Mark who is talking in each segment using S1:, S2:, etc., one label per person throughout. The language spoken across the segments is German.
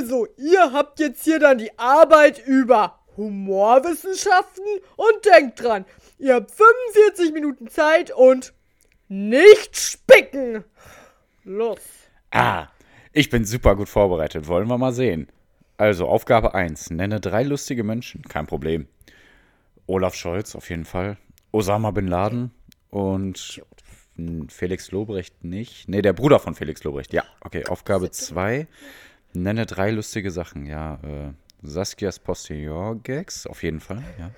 S1: Also, ihr habt jetzt hier dann die Arbeit über Humorwissenschaften und denkt dran, ihr habt 45 Minuten Zeit und nicht spicken. Los.
S2: Ah, ich bin super gut vorbereitet. Wollen wir mal sehen. Also, Aufgabe 1. Nenne drei lustige Menschen. Kein Problem. Olaf Scholz auf jeden Fall. Osama Bin Laden und Felix Lobrecht nicht. Nee, der Bruder von Felix Lobrecht. Ja, okay. Aufgabe 2. Nenne drei lustige Sachen. Ja, äh, Saskias Postillon-Gags, auf jeden Fall, ja.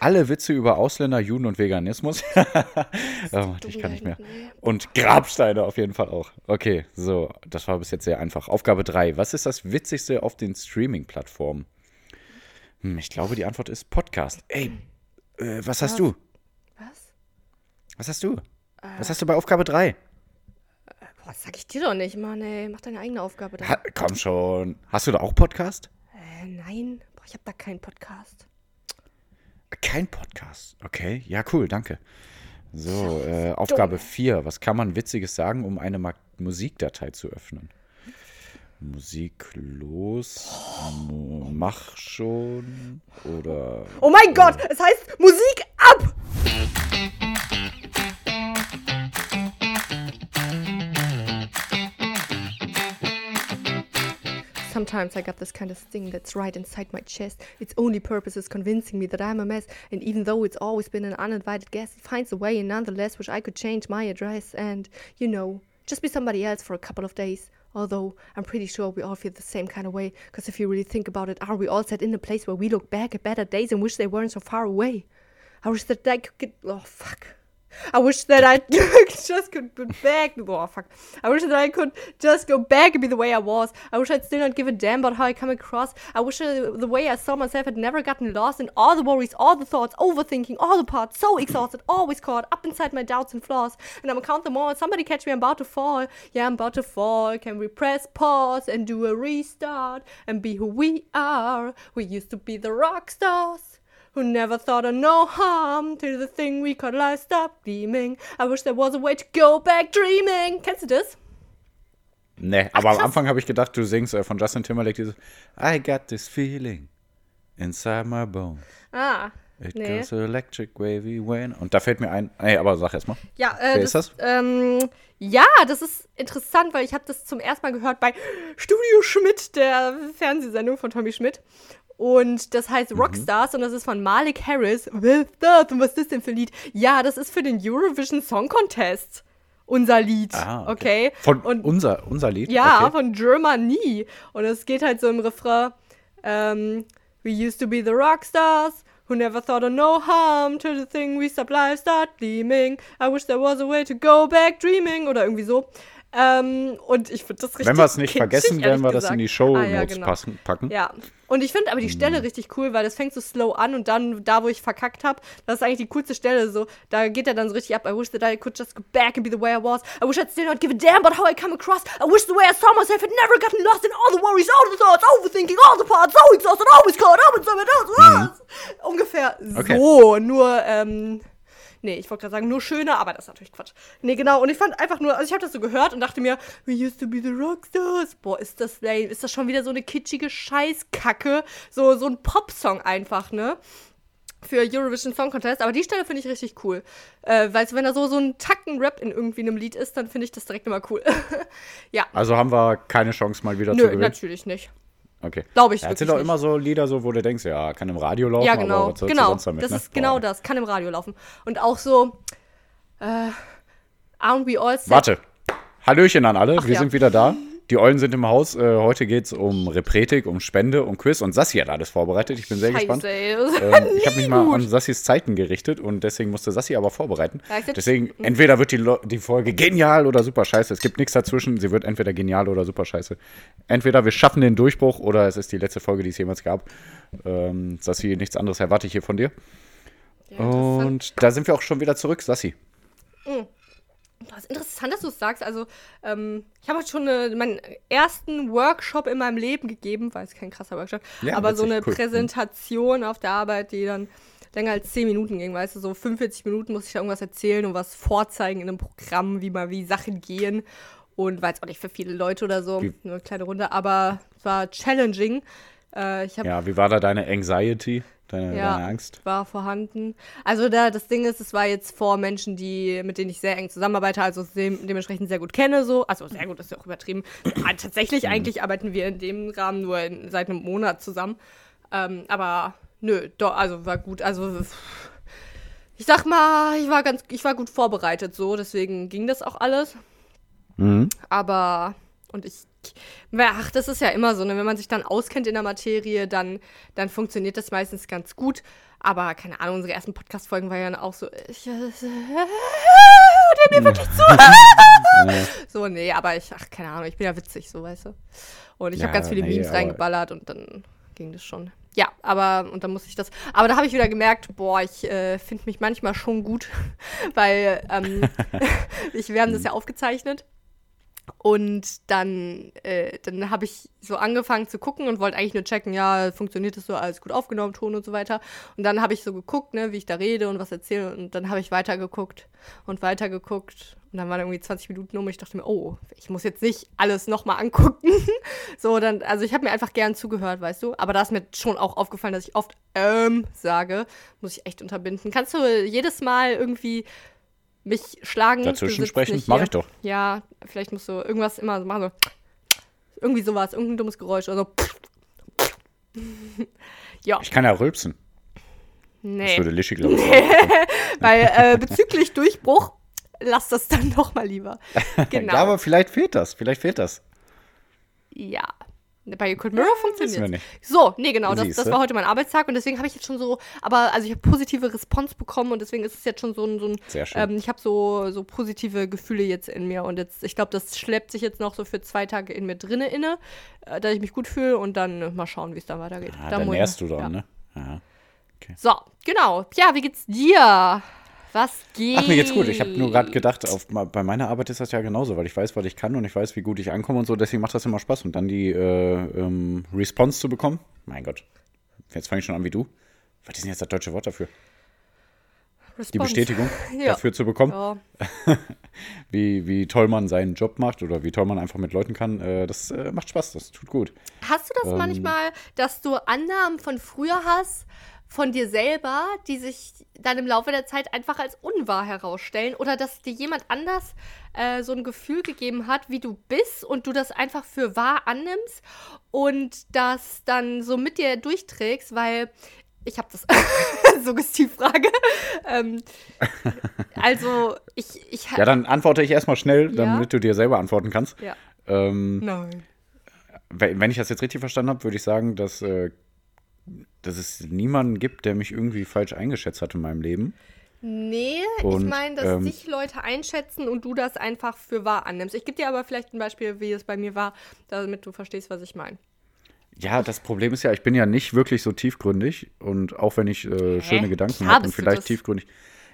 S2: Alle Witze über Ausländer, Juden und Veganismus. oh, ich kann nicht mehr. Und Grabsteine auf jeden Fall auch. Okay, so, das war bis jetzt sehr einfach. Aufgabe 3. Was ist das Witzigste auf den Streaming-Plattformen? Hm, ich glaube, die Antwort ist Podcast. Ey, äh, was, hast du?
S3: Was?
S2: Was hast du? Äh, was hast du bei Aufgabe 3? Äh,
S3: boah, sag ich dir doch nicht, Mann, ey. Mach deine eigene Aufgabe
S2: da. Ha, komm schon. Hast du da auch Podcast?
S3: Äh, nein. Boah, ich hab da keinen Podcast.
S2: Kein Podcast. Okay, ja, cool, danke. So, äh, Aufgabe 4. Was kann man Witziges sagen, um eine Ma Musikdatei zu öffnen? Musik los. Oh. Mach schon. Oder.
S3: Oh mein Gott, es heißt Musik ab! Sometimes I got this kind of thing that's right inside my chest. Its only purpose is convincing me that I'm a mess. And even though it's always been an uninvited guest, it finds a way, and nonetheless, wish I could change my address and, you know, just be somebody else for a couple of days. Although I'm pretty sure we all feel the same kind of way, because if you really think about it, are we all set in a place where we look back at better days and wish they weren't so far away? I wish that I could get. Oh, fuck. I wish that I just could go back. Oh, fuck. I wish that I could just go back and be the way I was. I wish I'd still not give a damn about how I come across. I wish uh, the way I saw myself had never gotten lost in all the worries, all the thoughts, overthinking, all the parts, so exhausted, always caught up inside my doubts and flaws. And I'm count them all. Somebody catch me, I'm about to fall. Yeah, I'm about to fall. Can we press pause and do a restart and be who we are? We used to be the rock stars who never thought of no harm to the thing we called life stop gleaming. I wish there was a way to go back dreaming. Kennst du das?
S2: Nee, aber Ach, am Anfang habe ich gedacht, du singst äh, von Justin Timberlake dieses I got this feeling inside my bones.
S3: Ah.
S2: It nee. goes electric wavy when. Und da fällt mir ein. Nee, aber sag erst mal.
S3: Ja, äh, Wer das, ist das? Ähm, ja, das ist interessant, weil ich habe das zum ersten Mal gehört bei Studio Schmidt, der Fernsehsendung von Tommy Schmidt. Und das heißt mhm. Rockstars und das ist von Malik Harris. With that. Und was ist das denn für ein Lied? Ja, das ist für den Eurovision Song Contest. Unser Lied. Ah, okay. okay.
S2: Von und, unser, unser Lied?
S3: Ja,
S2: okay.
S3: von Germany. Und es geht halt so im Refrain. Um, ähm, we used to be the Rockstars. Who never thought of no harm to the thing we life start gleaming. I wish there was a way to go back dreaming. Oder irgendwie so. Ähm, und ich finde das richtig
S2: Wenn wir es nicht kitschig, vergessen, werden wir gesagt. das in die Show Notes ah, ja, genau. passen, packen.
S3: Ja. Und ich finde aber die Stelle mhm. richtig cool, weil das fängt so slow an und dann da, wo ich verkackt habe, das ist eigentlich die coolste Stelle. So, da geht er dann so richtig ab. I wish that I could just go back and be the way I was. I wish I'd still not give a damn about how I come across. I wish the way I saw myself had never gotten lost in all the worries, all the thoughts, overthinking, all the parts, so exhausted, always caught up in something else. Mhm. Ungefähr okay. so, nur ähm, Nee, ich wollte gerade sagen, nur schöner, aber das ist natürlich Quatsch. Nee, genau. Und ich fand einfach nur, also ich habe das so gehört und dachte mir, we used to be the Rockstars. Boah, ist das lame. Ist das schon wieder so eine kitschige Scheißkacke? So, so ein Popsong einfach, ne? für Eurovision Song Contest, aber die Stelle finde ich richtig cool. Äh, weil wenn da so, so ein Tacken-Rap in irgendwie einem Lied ist, dann finde ich das direkt immer cool. ja.
S2: Also haben wir keine Chance mal wieder
S3: Nö,
S2: zu gewinnen?
S3: Natürlich nicht.
S2: Okay.
S3: Glaube ich.
S2: Ja, es sind auch immer so Lieder, so, wo du denkst, ja, kann im Radio laufen,
S3: ja, genau,
S2: aber was
S3: genau.
S2: sonst damit,
S3: Das
S2: ne?
S3: ist genau Boah. das, kann im Radio laufen. Und auch so, äh, aren't we all set?
S2: Warte. Hallöchen an alle,
S3: Ach,
S2: wir
S3: ja.
S2: sind wieder da. Die Eulen sind im Haus. Äh, heute geht es um Repretik, um Spende, um Quiz. Und Sassi hat alles vorbereitet. Ich bin sehr
S3: Scheiße,
S2: gespannt. Ähm, ich habe mich mal an Sassis Zeiten gerichtet und deswegen musste Sassi aber vorbereiten. Deswegen, entweder wird die, die Folge genial oder super scheiße. Es gibt nichts dazwischen. Sie wird entweder genial oder super scheiße. Entweder wir schaffen den Durchbruch oder es ist die letzte Folge, die es jemals gab. Ähm, Sassi, nichts anderes erwarte ich hier von dir. Ja, und da sind wir auch schon wieder zurück, Sassi.
S3: Mhm. Ist interessant, dass du es sagst. Also, ähm, ich habe schon eine, meinen ersten Workshop in meinem Leben gegeben, weil es kein krasser Workshop,
S2: ja,
S3: aber so eine
S2: cool.
S3: Präsentation auf der Arbeit, die dann länger als 10 Minuten ging, weißt du, so 45 Minuten musste ich da irgendwas erzählen und was vorzeigen in einem Programm, wie mal wie Sachen gehen. Und war jetzt auch nicht für viele Leute oder so,
S2: wie?
S3: nur eine kleine Runde, aber war challenging. Äh,
S2: Ja, wie war da deine Anxiety, deine,
S3: Ja.
S2: deine Angst?
S3: war vorhanden. Also da das Ding ist, es war jetzt vor Menschen, die mit denen ich sehr eng zusammenarbeite, also dem, dementsprechend sehr gut kenne, so. Also sehr gut ist ja auch übertrieben. Ah, Tatsächlich eigentlich arbeiten wir in dem Rahmen nur in, seit einem Monat zusammen. Ähm, aber nö, doch, also war gut. Also ich sag mal, ich war ganz, ich war gut vorbereitet, so. Deswegen ging das auch alles.
S2: Mhm.
S3: Aber, und ich, ach, das ist ja immer so, ne? wenn man sich dann auskennt in der Materie, dann, dann funktioniert das meistens ganz gut. Aber keine Ahnung, unsere ersten Podcast-Folgen waren ja auch so, ich, äh, ihr mir wirklich zu? so, nee, aber ich, ach, keine Ahnung, ich bin ja witzig, so, weißt du. Und ich habe
S2: Ja,
S3: ganz viele
S2: nee,
S3: Memes reingeballert und dann ging das schon. Ja, aber, und dann musste ich das, aber da habe ich wieder gemerkt, boah, ich äh, finde mich manchmal schon gut, weil ähm, ich, wir haben das ja aufgezeichnet. Und dann, äh, dann habe ich so angefangen zu gucken und wollte eigentlich nur checken, ja, funktioniert das so, alles gut aufgenommen, Ton und so weiter. Und dann habe ich so geguckt, ne, wie ich da rede und was erzähle. Und dann habe ich weitergeguckt und weitergeguckt. Und dann waren irgendwie 20 Minuten um ich dachte mir, oh, ich muss jetzt nicht alles nochmal angucken. so, dann, also ich habe mir einfach gern zugehört, weißt du. Aber da ist mir schon auch aufgefallen, dass ich oft ähm sage. Muss ich echt unterbinden. Kannst du jedes Mal irgendwie mich schlagen?
S2: Dazwischen sprechen?
S3: nicht
S2: Mach
S3: hier.
S2: ich doch.
S3: Ja, vielleicht musst du irgendwas immer so machen. So. Irgendwie sowas, irgendein dummes Geräusch oder so. ja,
S2: Ich kann ja rülpsen. Das
S3: nee.
S2: würde Lischi, glaube ich.
S3: Weil äh, bezüglich Durchbruch, lass das dann doch mal lieber. Genau.
S2: Ja, aber vielleicht fehlt das. Vielleicht fehlt das.
S3: Ja. Bei Cold Mirror
S2: Wissen wir
S3: funktioniert. So, nee, genau, das, das war heute mein Arbeitstag und deswegen habe ich jetzt schon so, aber also ich habe positive Response bekommen und deswegen ist es jetzt schon so ein, so ein
S2: Sehr schön.
S3: ähm, ich habe so, so positive Gefühle jetzt in mir und jetzt, ich glaube, das schleppt sich jetzt noch so für zwei Tage in mir drinne inne, äh, dass ich mich gut fühle und dann äh, mal schauen, wie es dann weitergeht.
S2: Ah,
S3: Da
S2: dann nährst du dann,
S3: ja.
S2: ne? Ja.
S3: So, genau. Ja, wie geht's dir? Was geht?
S2: Ach, mir geht's gut. Ich habe nur gerade gedacht, auf, bei meiner Arbeit ist das ja genauso, weil ich weiß, was ich kann und ich weiß, wie gut ich ankomme und so. Deswegen macht das immer Spaß. Und dann die äh, ähm, Response zu bekommen. Mein Gott. Jetzt fange ich schon an wie du. Was ist denn jetzt das deutsche Wort dafür? Die
S3: Response.
S2: Bestätigung
S3: Ja.
S2: dafür zu bekommen,
S3: Ja.
S2: wie, wie toll man seinen Job macht oder wie toll man einfach mit Leuten kann. Äh, das äh, macht Spaß, das tut gut.
S3: Hast du das
S2: Ähm.
S3: manchmal, dass du Annahmen von früher hast, von dir selber, die sich dann im Laufe der Zeit einfach als unwahr herausstellen? Oder dass dir jemand anders äh, so ein Gefühl gegeben hat, wie du bist und du das einfach für wahr annimmst und das dann so mit dir durchträgst, weil ich habe das Suggestivfrage. ähm, also ich, ich
S2: Ja, dann antworte ich erstmal schnell,
S3: Ja.
S2: damit du dir selber antworten kannst.
S3: Ja.
S2: Ähm,
S3: Nein.
S2: wenn ich das jetzt richtig verstanden habe, würde ich sagen, dass, äh, dass es niemanden gibt, der mich irgendwie falsch eingeschätzt hat in meinem Leben.
S3: Nee, ich
S2: Und,
S3: meine, dass
S2: ähm,
S3: dich Leute einschätzen und du das einfach für wahr annimmst. Ich gebe dir aber vielleicht ein Beispiel, wie es bei mir war, damit du verstehst, was ich meine.
S2: Ja, das Problem ist ja, ich bin ja nicht wirklich so tiefgründig und auch wenn ich äh, schöne Gedanken habe und vielleicht tiefgründig.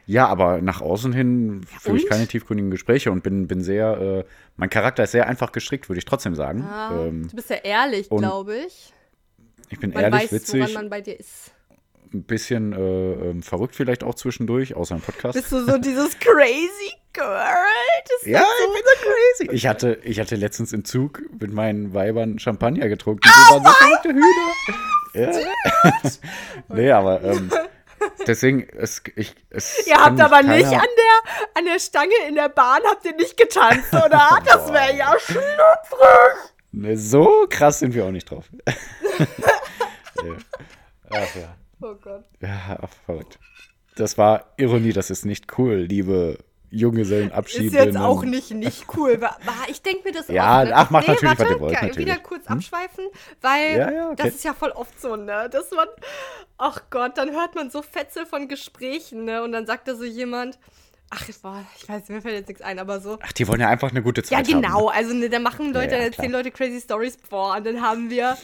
S2: Ja, aber nach außen hin führe ich keine tiefgründigen Gespräche und bin, bin sehr, äh, mein Charakter ist sehr einfach gestrickt, würde ich trotzdem sagen.
S3: Ah,
S2: Ähm,
S3: du bist ja ehrlich, glaube ich.
S2: Ich bin
S3: Man
S2: ehrlich,
S3: weiß,
S2: witzig,
S3: woran man bei dir ist.
S2: ein bisschen äh, ähm, verrückt vielleicht auch zwischendurch, außer im Podcast.
S3: Bist du so dieses crazy girl?
S2: Ja,
S3: ist
S2: ich bin so crazy. Ich hatte, ich hatte letztens im Zug mit meinen Weibern Champagner getrunken. Die waren so verrückte Hühner. Ja. nee, aber ähm, deswegen, es, ich, es
S3: Ihr habt aber nicht
S2: keiner-
S3: an der, an der Stange in der Bahn, habt ihr nicht getanzt, oder? Das wäre ja schlüpfrig.
S2: Nee, so krass sind wir auch nicht drauf. ja. Ach ja.
S3: Oh Gott.
S2: Ja, verrückt. Das war Ironie, das ist nicht cool, liebe Junggesellenabschiede.
S3: Ist jetzt auch nicht, nicht cool. Ich denke mir das
S2: Ja,
S3: oft, ne?
S2: ach, macht
S3: nee,
S2: natürlich, was
S3: warte,
S2: ihr wollt, natürlich.
S3: Wieder kurz abschweifen, weil
S2: Ja, ja, okay.
S3: das ist ja voll oft so, ne? Dass man, ach Gott, dann hört man so Fetzel von Gesprächen, ne? Und dann sagt da so jemand, ach, boah, ich weiß, mir fällt jetzt nichts ein, aber so.
S2: Ach, die wollen ja einfach eine gute
S3: Ja,
S2: Zeit haben.
S3: genau. Also, ne, da machen Leute,
S2: Ja, ja,
S3: erzählen Leute crazy Stories vor. Und dann haben wir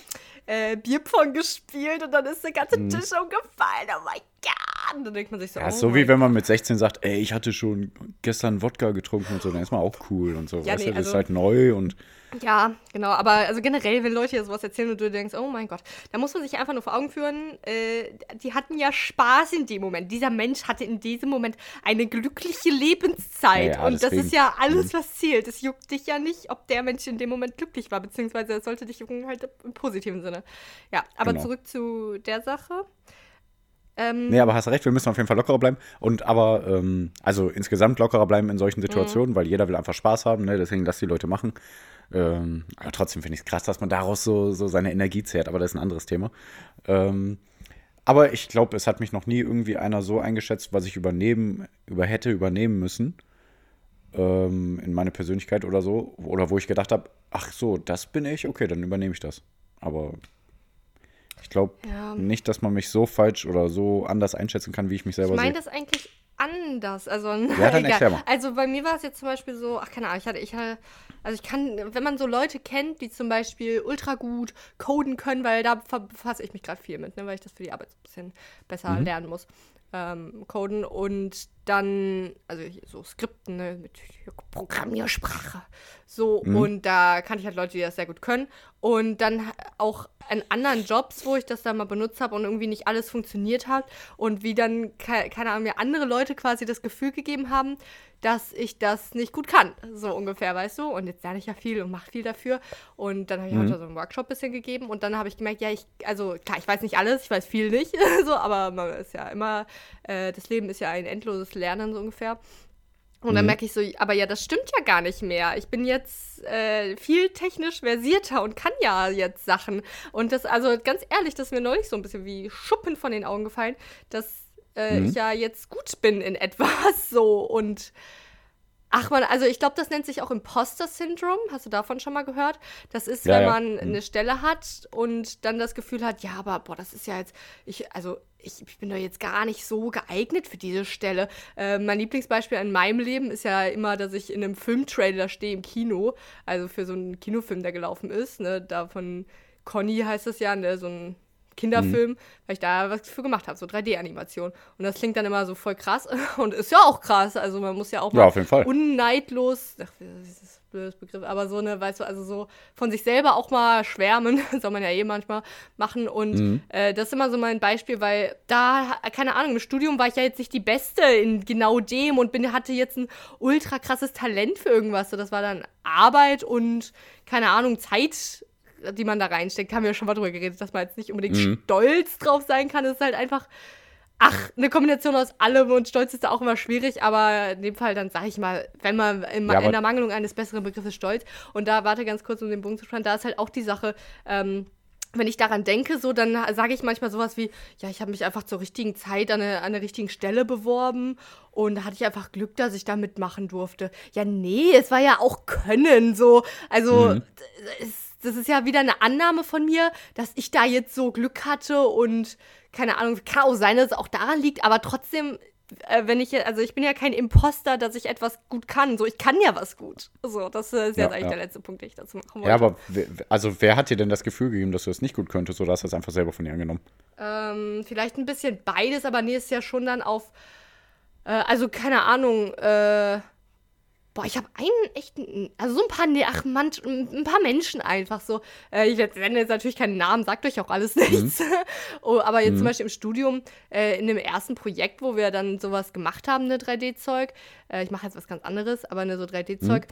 S3: äh, Bierpong gespielt und dann ist der ganze
S2: Mhm.
S3: Tisch umgefallen. Oh mein Gott. Und dann denkt man sich so,
S2: Ja,
S3: oh
S2: ist so wie
S3: mein
S2: wenn man mit 16 sagt, ey, ich hatte schon gestern Wodka getrunken und so, dann ist man auch cool und so.
S3: Ja,
S2: weißt
S3: nee,
S2: du, das ist
S3: also-
S2: halt neu und
S3: Ja, genau. Aber also generell, wenn Leute dir sowas erzählen und du denkst, oh mein Gott, da muss man sich einfach nur vor Augen führen, äh, die hatten ja Spaß in dem Moment. Dieser Mensch hatte in diesem Moment eine glückliche Lebenszeit.
S2: Ja, ja,
S3: und das ist ja alles,
S2: Mhm.
S3: was zählt. Es juckt dich ja nicht, ob der Mensch in dem Moment glücklich war, beziehungsweise es sollte dich jucken halt im positiven Sinne. Ja, aber
S2: Genau.
S3: zurück zu der Sache. Ähm,
S2: Nee, aber hast recht, wir müssen auf jeden Fall lockerer bleiben. Und aber, ähm, also insgesamt lockerer bleiben in solchen Situationen, weil jeder will einfach Spaß haben, ne? deswegen lass die Leute machen. Ähm, aber trotzdem finde ich es krass, dass man daraus so, so seine Energie zehrt, aber das ist ein anderes Thema. Ähm, aber ich glaube, es hat mich noch nie irgendwie einer so eingeschätzt, was ich übernehmen, über hätte übernehmen müssen ähm, in meine Persönlichkeit oder so. Oder wo ich gedacht habe, ach so, das bin ich, okay, dann übernehme ich das. Aber ich glaube
S3: Ja.
S2: nicht, dass man mich so falsch oder so anders einschätzen kann, wie ich mich selber
S3: Ich meine
S2: sehe.
S3: das eigentlich anders. Also,
S2: Ja, dann erklär mal.
S3: Also bei mir war es jetzt zum Beispiel so, ach keine Ahnung, ich hatte, ich hatte, also ich kann, wenn man so Leute kennt, die zum Beispiel ultra gut coden können, weil da fa- befasse ich mich gerade viel mit, ne, weil ich das für die Arbeit so ein bisschen besser
S2: Mhm.
S3: lernen muss. Ähm, coden und dann, also so Skripten ne, mit Programmiersprache. So,
S2: Mhm.
S3: und da kannte ich halt Leute, die das sehr gut können. Und dann auch in anderen Jobs, wo ich das dann mal benutzt habe und irgendwie nicht alles funktioniert hat. Und wie dann, ke keine Ahnung, mir andere Leute quasi das Gefühl gegeben haben, dass ich das nicht gut kann. So ungefähr, weißt du? Und jetzt lerne ich ja viel und mache viel dafür. Und dann habe ich
S2: Mhm.
S3: heute so einen Workshop ein bisschen gegeben. Und dann habe ich gemerkt, ja, ich, also klar, ich weiß nicht alles, ich weiß viel nicht. so, aber man ist ja immer, äh, das Leben ist ja ein endloses Lernen so ungefähr. Und dann
S2: Mhm.
S3: merke ich so, aber ja, das stimmt ja gar nicht mehr. Ich bin jetzt äh, viel technisch versierter und kann ja jetzt Sachen. Und das, also ganz ehrlich, das ist mir neulich so ein bisschen wie Schuppen von den Augen gefallen, dass äh,
S2: Mhm.
S3: ich ja jetzt gut bin in etwas so. Und ach man, also ich glaube, das nennt sich auch Imposter-Syndrom. Hast du davon schon mal gehört? Das ist,
S2: Ja,
S3: wenn
S2: ja.
S3: man
S2: Mhm.
S3: eine Stelle hat und dann das Gefühl hat, ja, aber boah, das ist ja jetzt, ich, also ich, ich bin doch jetzt gar nicht so geeignet für diese Stelle. Äh, mein Lieblingsbeispiel in meinem Leben ist ja immer, dass ich in einem Filmtrailer stehe im Kino, also für so einen Kinofilm, der gelaufen ist, ne, da von Conny heißt es ja, ne, so ein Kinderfilm, weil ich da was für gemacht habe, so 3D-Animation. Und das klingt dann immer so voll krass und ist ja auch krass. Also man muss ja auch
S2: Ja, auf jeden Fall.
S3: unneidlos, ach, das ist blödes Begriff, aber so eine, weißt du, also so von sich selber auch mal schwärmen, soll man ja eh manchmal machen. Und
S2: Mhm.
S3: äh, das ist immer so mein Beispiel, weil da, keine Ahnung, im Studium war ich ja jetzt nicht die Beste in genau dem und bin, hatte jetzt ein ultra krasses Talent für irgendwas. So, das war dann Arbeit und, keine Ahnung, Zeit die man da reinsteckt, haben wir ja schon mal drüber geredet, dass man jetzt nicht unbedingt
S2: Mhm.
S3: stolz drauf sein kann. Es ist halt einfach, ach, eine Kombination aus allem und Stolz ist da auch immer schwierig, aber in dem Fall dann sage ich mal, wenn man in,
S2: Ja,
S3: in der Mangelung eines besseren Begriffes Stolz und da, warte ganz kurz, um den Bogen zu spannen, da ist halt auch die Sache, ähm, wenn ich daran denke, so, dann sage ich manchmal sowas wie, ja, ich habe mich einfach zur richtigen Zeit an, eine, an der richtigen Stelle beworben und da hatte ich einfach Glück, dass ich da mitmachen durfte. Ja, nee, es war ja auch Können, so. Also,
S2: Mhm.
S3: es, das ist ja wieder eine Annahme von mir, dass ich da jetzt so Glück hatte und keine Ahnung, kann auch sein, dass es auch daran liegt, aber trotzdem, äh, wenn ich, also ich bin ja kein Imposter, dass ich etwas gut kann. So, ich kann ja was gut. So, das äh, ist
S2: Ja,
S3: jetzt eigentlich
S2: ja.
S3: der letzte Punkt, den ich dazu machen wollte.
S2: Ja, aber wer, also wer hat dir denn das Gefühl gegeben, dass du das nicht gut könntest oder hast du das einfach selber von dir angenommen?
S3: Ähm, vielleicht ein bisschen beides, aber nee, ist ja schon dann auf. Äh, also, keine Ahnung, äh. Boah, ich habe einen echten. Also, so ein paar. Nee, ach, man, ein paar Menschen einfach so. Äh, ich nenne jetzt natürlich keinen Namen, sagt euch auch alles nichts. oh, aber jetzt zum Beispiel im Studium, äh, in dem ersten Projekt, wo wir dann sowas gemacht haben, ne 3D-Zeug. Äh, ich mache jetzt was ganz anderes, aber ne so 3D-Zeug.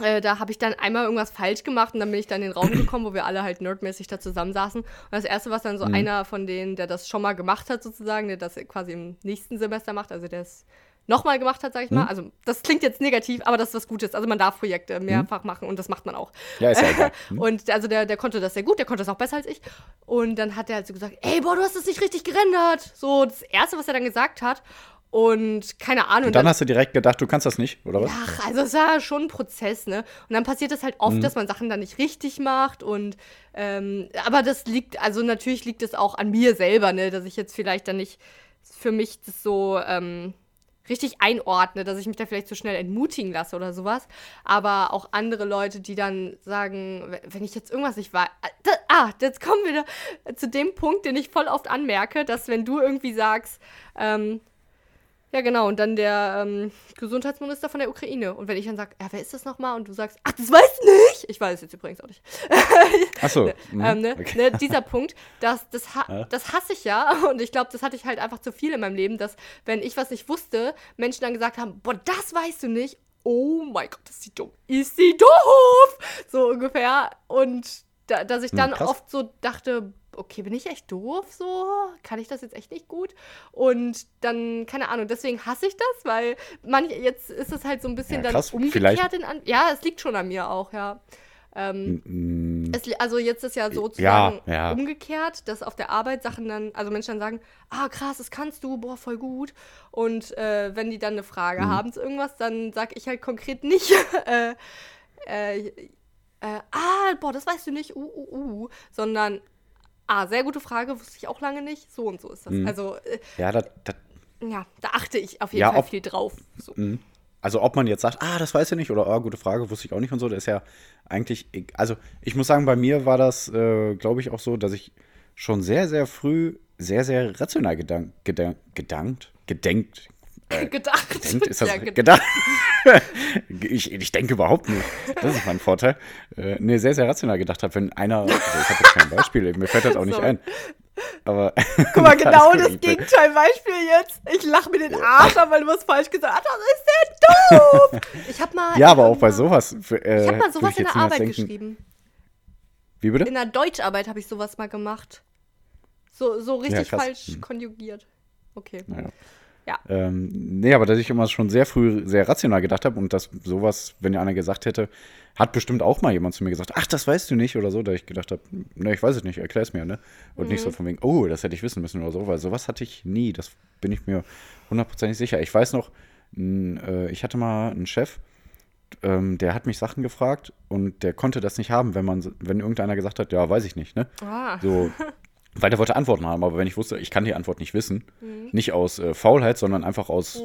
S3: Äh, da habe ich dann einmal irgendwas falsch gemacht und dann bin ich dann in den Raum gekommen, wo wir alle halt nerdmäßig da zusammensaßen. Und das erste, was dann so einer von denen, der das schon mal gemacht hat, sozusagen, der das quasi im nächsten Semester macht, also der es nochmal gemacht hat, sag ich mal. Also das klingt jetzt negativ, aber das ist was Gutes. Also man darf Projekte mehrfach machen und das macht man auch.
S2: Ja, ist ja egal. Hm?
S3: Und also der, der konnte das sehr gut, der konnte das auch besser als ich. Und dann hat er halt so gesagt, ey, boah, du hast das nicht richtig gerendert. So das Erste, was er dann gesagt hat. Und keine Ahnung.
S2: Und dann hast du direkt gedacht, du kannst das nicht, oder was?
S3: Ach, also es war schon ein Prozess, ne? Und dann passiert es halt oft,
S2: Mhm.
S3: dass man Sachen dann nicht richtig macht und ähm, aber das liegt, also natürlich liegt es auch an mir selber, ne, dass ich jetzt vielleicht dann nicht für mich das so ähm, richtig einordne, dass ich mich da vielleicht zu schnell entmutigen lasse oder sowas. Aber auch andere Leute, die dann sagen, wenn ich jetzt irgendwas nicht weiß. Ah, jetzt kommen wir zu dem Punkt, den ich voll oft anmerke, dass wenn du irgendwie sagst, ähm, ja, genau. Und dann der ähm, Gesundheitsminister von der Ukraine. Und wenn ich dann sage, ja, wer ist das nochmal? Und du sagst, ach, das weißt du nicht. Ich weiß es jetzt übrigens auch nicht.
S2: Achso.
S3: ne,
S2: mhm,
S3: ähm, ne,
S2: okay.
S3: ne, dieser Punkt, das, das, ha
S2: Ja.
S3: das hasse ich ja. Und ich glaube, das hatte ich halt einfach zu viel in meinem Leben, dass, wenn ich was nicht wusste, Menschen dann gesagt haben, boah, das weißt du nicht. Oh mein Gott, ist sie dumm. Ist sie doof? So ungefähr. Und da, dass ich
S2: Hm,
S3: dann
S2: krass.
S3: oft so dachte, okay, bin ich echt doof so? Kann ich das jetzt echt nicht gut? Und dann, keine Ahnung, deswegen hasse ich das, weil manch, jetzt ist es halt so ein bisschen
S2: Ja,
S3: dann
S2: krass.
S3: umgekehrt
S2: Vielleicht-
S3: in. Ja, es liegt schon an mir auch, ja. Ähm,
S2: Mm,
S3: es, also jetzt ist ja sozusagen
S2: Ja, ja.
S3: umgekehrt, dass auf der Arbeit Sachen dann, also Menschen dann sagen, ah krass, das kannst du, boah, voll gut. Und äh, wenn die dann eine Frage
S2: Mhm.
S3: haben zu irgendwas, dann sag ich halt konkret nicht, äh, äh, äh, ah, boah, das weißt du nicht, uh, uh, uh, sondern, ah, sehr gute Frage, wusste ich auch lange nicht, so und so ist das.
S2: Mhm.
S3: Also, äh,
S2: Ja, das, das,
S3: ja, da achte ich auf jeden
S2: Ja,
S3: Fall
S2: ob-
S3: viel drauf. So.
S2: Mhm. Also ob man jetzt sagt, ah, das weiß ich nicht oder ah, gute Frage, wusste ich auch nicht und so, das ist ja eigentlich, e- also ich muss sagen, bei mir war das, äh, glaube ich, auch so, dass ich schon sehr, sehr früh sehr, sehr rational gedank, gedank, gedankt, gedenkt,
S3: Gedacht.
S2: gedenkt, ist das
S3: ja, ge-
S2: gedacht? ich, ich denke überhaupt nicht. Das ist mein Vorteil. Äh, nee, sehr, sehr rational gedacht habe, wenn einer, also ich habe jetzt kein Beispiel, mir fällt das auch nicht
S3: So.
S2: ein. Aber
S1: Guck mal, genau das. Gegenteil-Beispiel jetzt. Ich lache mir den Arsch ab, weil du was falsch gesagt hast. Das ist ja doof.
S3: Ich habe mal.
S2: ja, aber auch bei sowas. Äh,
S3: Ich habe mal sowas in der Arbeit
S2: denken-
S3: geschrieben.
S2: Wie bitte?
S3: In der Deutscharbeit habe ich sowas mal gemacht. So, so richtig
S2: krass.
S3: falsch
S2: Hm.
S3: konjugiert. Okay.
S2: Naja.
S3: Ja.
S2: Ähm, nee, aber dass ich immer schon sehr früh sehr rational gedacht habe und dass sowas, wenn ja einer gesagt hätte, hat bestimmt auch mal jemand zu mir gesagt, ach, das weißt du nicht oder so, da ich gedacht habe, ne, ich weiß es nicht, erklär's mir, ne? Und nicht
S3: Mhm.
S2: so von wegen, oh, das hätte ich wissen müssen oder so, weil sowas hatte ich nie, das bin ich mir hundertprozentig sicher. Ich weiß noch, n, äh, ich hatte mal einen Chef, ähm, der hat mich Sachen gefragt und der konnte das nicht haben, wenn man, wenn irgendeiner gesagt hat, ja, weiß ich nicht, ne?
S3: Ah.
S2: So, weil der wollte Antworten haben, aber wenn ich wusste, ich kann die Antwort nicht wissen,
S3: Mhm.
S2: nicht aus äh, Faulheit, sondern einfach aus,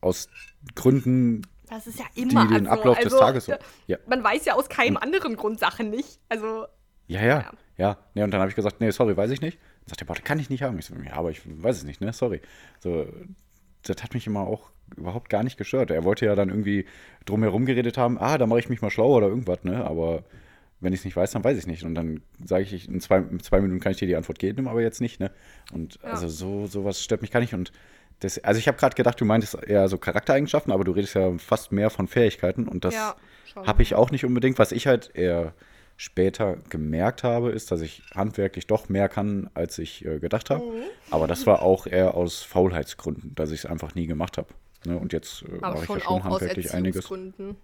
S2: aus Gründen,
S3: Das ist ja
S2: die
S3: immer
S2: den
S3: also,
S2: Ablauf des
S3: also,
S2: Tages so.
S3: ja,
S2: Ja,
S3: Man weiß ja aus keinem anderen Grund Sachen nicht. Also,
S2: ja, ja. ja. Nee, und dann habe ich gesagt, nee, sorry, weiß ich nicht. Dann sagt er, boah, das kann ich nicht haben. Ich so, ja, aber ich weiß es nicht, ne? Sorry. So, das hat mich immer auch überhaupt gar nicht gestört. Er wollte ja dann irgendwie drumherum geredet haben, ah, da mache ich mich mal schlauer oder irgendwas, ne? Aber wenn ich es nicht weiß, dann weiß ich nicht. Und dann sage ich, in zwei, in zwei Minuten kann ich dir die Antwort geben, aber jetzt nicht, ne? Und
S3: Ja.
S2: also so sowas stört mich gar nicht. Und das, also ich habe gerade gedacht, du meintest eher so Charaktereigenschaften, aber du redest ja fast mehr von Fähigkeiten und das
S3: ja,
S2: habe ich auch nicht unbedingt. Was ich halt eher später gemerkt habe, ist, dass ich handwerklich doch mehr kann, als ich äh, gedacht habe.
S3: Mhm.
S2: Aber das war auch eher aus Faulheitsgründen, dass ich es einfach nie gemacht habe. Ne? Und jetzt äh, mache ich ja schon handwerklich einiges.
S3: Erziehungsgründen.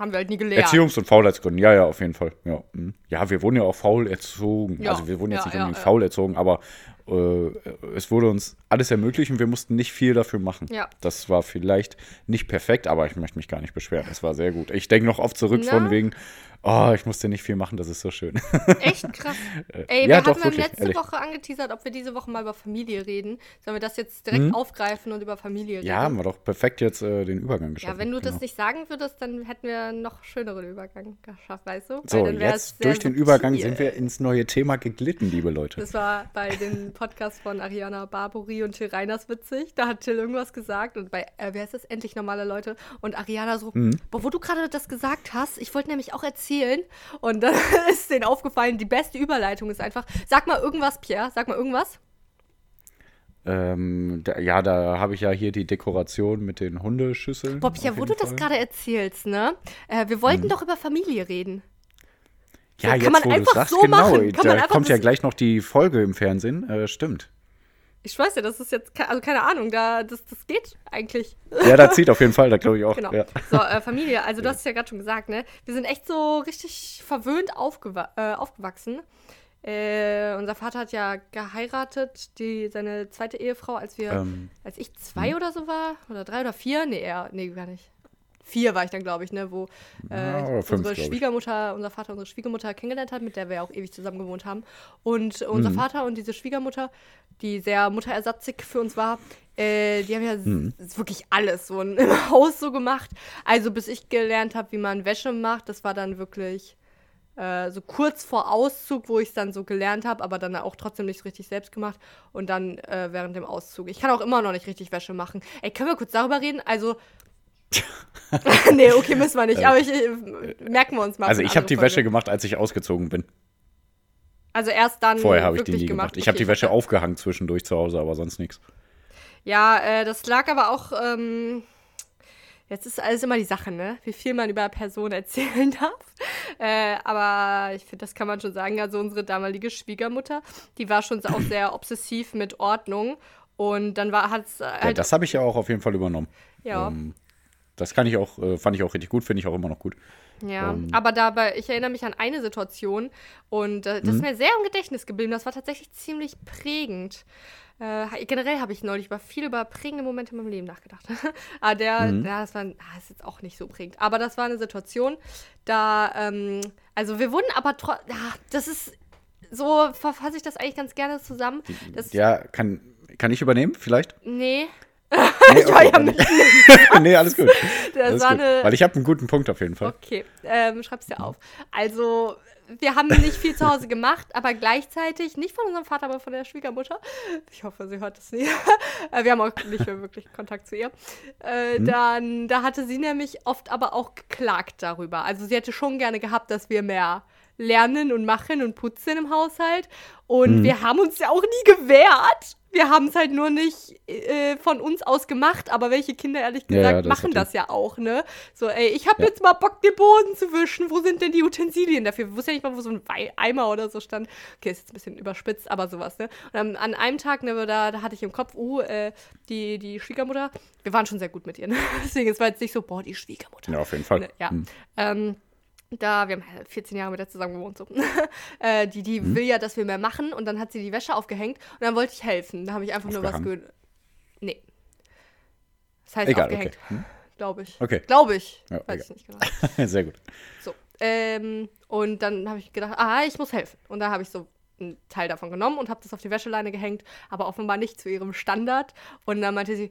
S3: Haben wir halt nie gelernt.
S2: Erziehungs- und Faulheitsgründen, ja, ja, auf jeden Fall. Ja, mhm. ja wir wurden ja auch faul erzogen.
S3: Ja,
S2: Also wir wurden jetzt
S3: ja,
S2: nicht unbedingt faul erzogen, aber äh, es wurde uns alles ermöglicht und wir mussten nicht viel dafür machen. Das war vielleicht nicht perfekt, aber ich möchte mich gar nicht beschweren. Es war sehr gut. Ich denke noch oft zurück von wegen, oh, ich musste nicht viel machen, das ist so schön.
S3: Echt krass. Ey,
S2: ja,
S3: wir
S2: doch,
S3: hatten
S2: wirklich,
S3: letzte
S2: ehrlich.
S3: Woche angeteasert, ob wir diese Woche mal über Familie reden. Sollen wir das jetzt direkt aufgreifen und über Familie reden?
S2: Ja, haben wir doch perfekt jetzt äh, den Übergang geschafft.
S3: Ja, wenn du
S2: genau.
S3: das nicht sagen würdest, dann hätten wir einen noch schöneren Übergang geschafft, weißt du?
S2: So, jetzt durch den
S3: subtil.
S2: Übergang sind wir ins neue Thema geglitten, liebe Leute.
S3: Das war bei dem Podcast von Ariana Barbori und Till Reiners witzig. Da hat Till irgendwas gesagt und bei, äh, wer ist das? Endlich normale Leute. Und Ariana so,
S2: Mhm.
S3: boah, wo du gerade das gesagt hast, ich wollte nämlich auch erzählen. Und dann ist denen aufgefallen, die beste Überleitung ist einfach, sag mal irgendwas, Pierre, sag mal irgendwas.
S2: Ähm, da, ja, da habe ich ja hier die Dekoration mit den Hundeschüsseln.
S3: Bob, ja, wo du das
S2: Fall.
S3: gerade erzählst, ne? Äh, wir wollten doch über Familie reden.
S2: Ja,
S3: So,
S2: jetzt
S3: kann man
S2: wo
S3: einfach
S2: sagst,
S3: so
S2: genau,
S3: machen. Kann
S2: da kommt ja
S3: das-
S2: gleich noch die Folge im Fernsehen. Äh, stimmt.
S3: Ich weiß ja, das ist jetzt, also keine Ahnung, da, das, das geht eigentlich.
S2: Ja, da zieht auf jeden Fall, da glaube ich auch.
S3: Genau.
S2: Ja.
S3: So, äh, Familie, also du hast es ja gerade schon gesagt, ne? Wir sind echt so richtig verwöhnt aufgewa äh, aufgewachsen. Äh, unser Vater hat ja geheiratet, die, seine zweite Ehefrau, als wir,
S2: Ähm,
S3: als ich zwei oder so war, oder drei oder vier, nee, er, nee, gar nicht. Vier war ich dann, glaube ich, ne, wo äh,
S2: Ja, fünf,
S3: unsere. Schwiegermutter, unser Vater unsere Schwiegermutter kennengelernt hat, mit der wir ja auch ewig zusammen gewohnt haben. Und unser
S2: Mhm.
S3: Vater und diese Schwiegermutter, die sehr mutterersatzig für uns war, äh, die haben ja
S2: Mhm.
S3: wirklich alles so im Haus so gemacht. Also bis ich gelernt habe, wie man Wäsche macht, das war dann wirklich äh, so kurz vor Auszug, wo ich es dann so gelernt habe, aber dann auch trotzdem nicht richtig selbst gemacht. Und dann äh, während dem Auszug. Ich kann auch immer noch nicht richtig Wäsche machen. Ey, können wir kurz darüber reden? Also. nee, okay, müssen wir nicht. Aber ich, äh, merken wir uns mal.
S2: Also ich habe die
S3: Folge.
S2: Wäsche gemacht, als ich ausgezogen bin.
S3: Also erst dann.
S2: Vorher habe ich die nie gemacht. Ich
S3: Okay,
S2: habe die Wäsche aufgehangen zwischendurch zu Hause, aber sonst nichts.
S3: Ja, äh, das lag aber auch. Ähm, jetzt ist alles immer die Sache, ne? Wie viel man über Personen erzählen darf. Äh, aber ich finde, das kann man schon sagen. Also, unsere damalige Schwiegermutter, die war schon auch sehr obsessiv mit Ordnung. Und dann war hat es
S2: Ja,
S3: halt.
S2: das habe ich ja auch auf jeden Fall übernommen.
S3: ja.
S2: Ähm, das kann ich auch, äh, fand ich auch richtig gut, finde ich auch immer noch gut.
S3: Ja,
S2: Ähm.
S3: aber dabei, ich erinnere mich an eine Situation und äh,
S2: Mhm.
S3: das ist mir sehr im Gedächtnis geblieben. Das war tatsächlich ziemlich prägend. Äh, generell habe ich neulich über viel über prägende Momente in meinem Leben nachgedacht. aber der,
S2: Mhm.
S3: ja, das war ah, ist jetzt auch nicht so prägend. Aber das war eine Situation, da, ähm, also wir wurden aber trotzdem, ja, das ist, so verfasse ich das eigentlich ganz gerne zusammen.
S2: Ja, kann, kann ich übernehmen, vielleicht?
S3: Nee,
S2: Nee,
S3: war ja mitten
S2: nee, alles gut. Alles gut. Weil ich habe einen guten Punkt auf jeden Fall.
S3: Okay, ähm, schreib's dir auf. Also, wir haben nicht viel zu Hause gemacht, aber gleichzeitig, nicht von unserem Vater, aber von der Schwiegermutter. Ich hoffe, sie hört das nie. Äh, wir haben auch nicht mehr wirklich Kontakt zu ihr. Äh, Dann, da hatte sie nämlich oft aber auch geklagt darüber. Also, sie hätte schon gerne gehabt, dass wir mehr lernen und machen und putzen im Haushalt. Und wir haben uns ja auch nie gewehrt. Wir haben es halt nur nicht äh, von uns aus gemacht, aber welche Kinder ehrlich gesagt
S2: ja, das
S3: machen das ja auch, ne? So, ey, ich habe
S2: Ja.
S3: jetzt mal Bock, den Boden zu wischen. Wo sind denn die Utensilien dafür? Ich wusste ja nicht mal, wo so ein Eimer oder so stand. Okay, ist jetzt ein bisschen überspitzt, aber sowas, ne? Und an, an einem Tag, ne, da, da hatte ich im Kopf, uh, äh, die, die Schwiegermutter, wir waren schon sehr gut mit ihr, ne? Deswegen, es war jetzt nicht so, boah, die Schwiegermutter.
S2: Ja, auf jeden Fall.
S3: Ne, ja.
S2: Hm.
S3: Ähm, da, wir haben halt 14 Jahre mit der zusammen gewohnt, so. äh, die die
S2: Mhm.
S3: will ja, dass wir mehr machen und dann hat sie die Wäsche aufgehängt und dann wollte ich helfen. Da habe ich einfach nur was
S2: Aufgehangen?
S3: ge... Nee. Das heißt
S2: Egal,
S3: aufgehängt,
S2: okay. Hm?
S3: glaube ich.
S2: Okay.
S3: Glaube ich.
S2: Ja,
S3: Weiß
S2: egal.
S3: ich nicht genau.
S2: Sehr gut.
S3: So. Ähm, und dann habe ich gedacht, ah, ich muss helfen. Und da habe ich so einen Teil davon genommen und habe das auf die Wäscheleine gehängt, aber offenbar nicht zu ihrem Standard. Und dann meinte sie,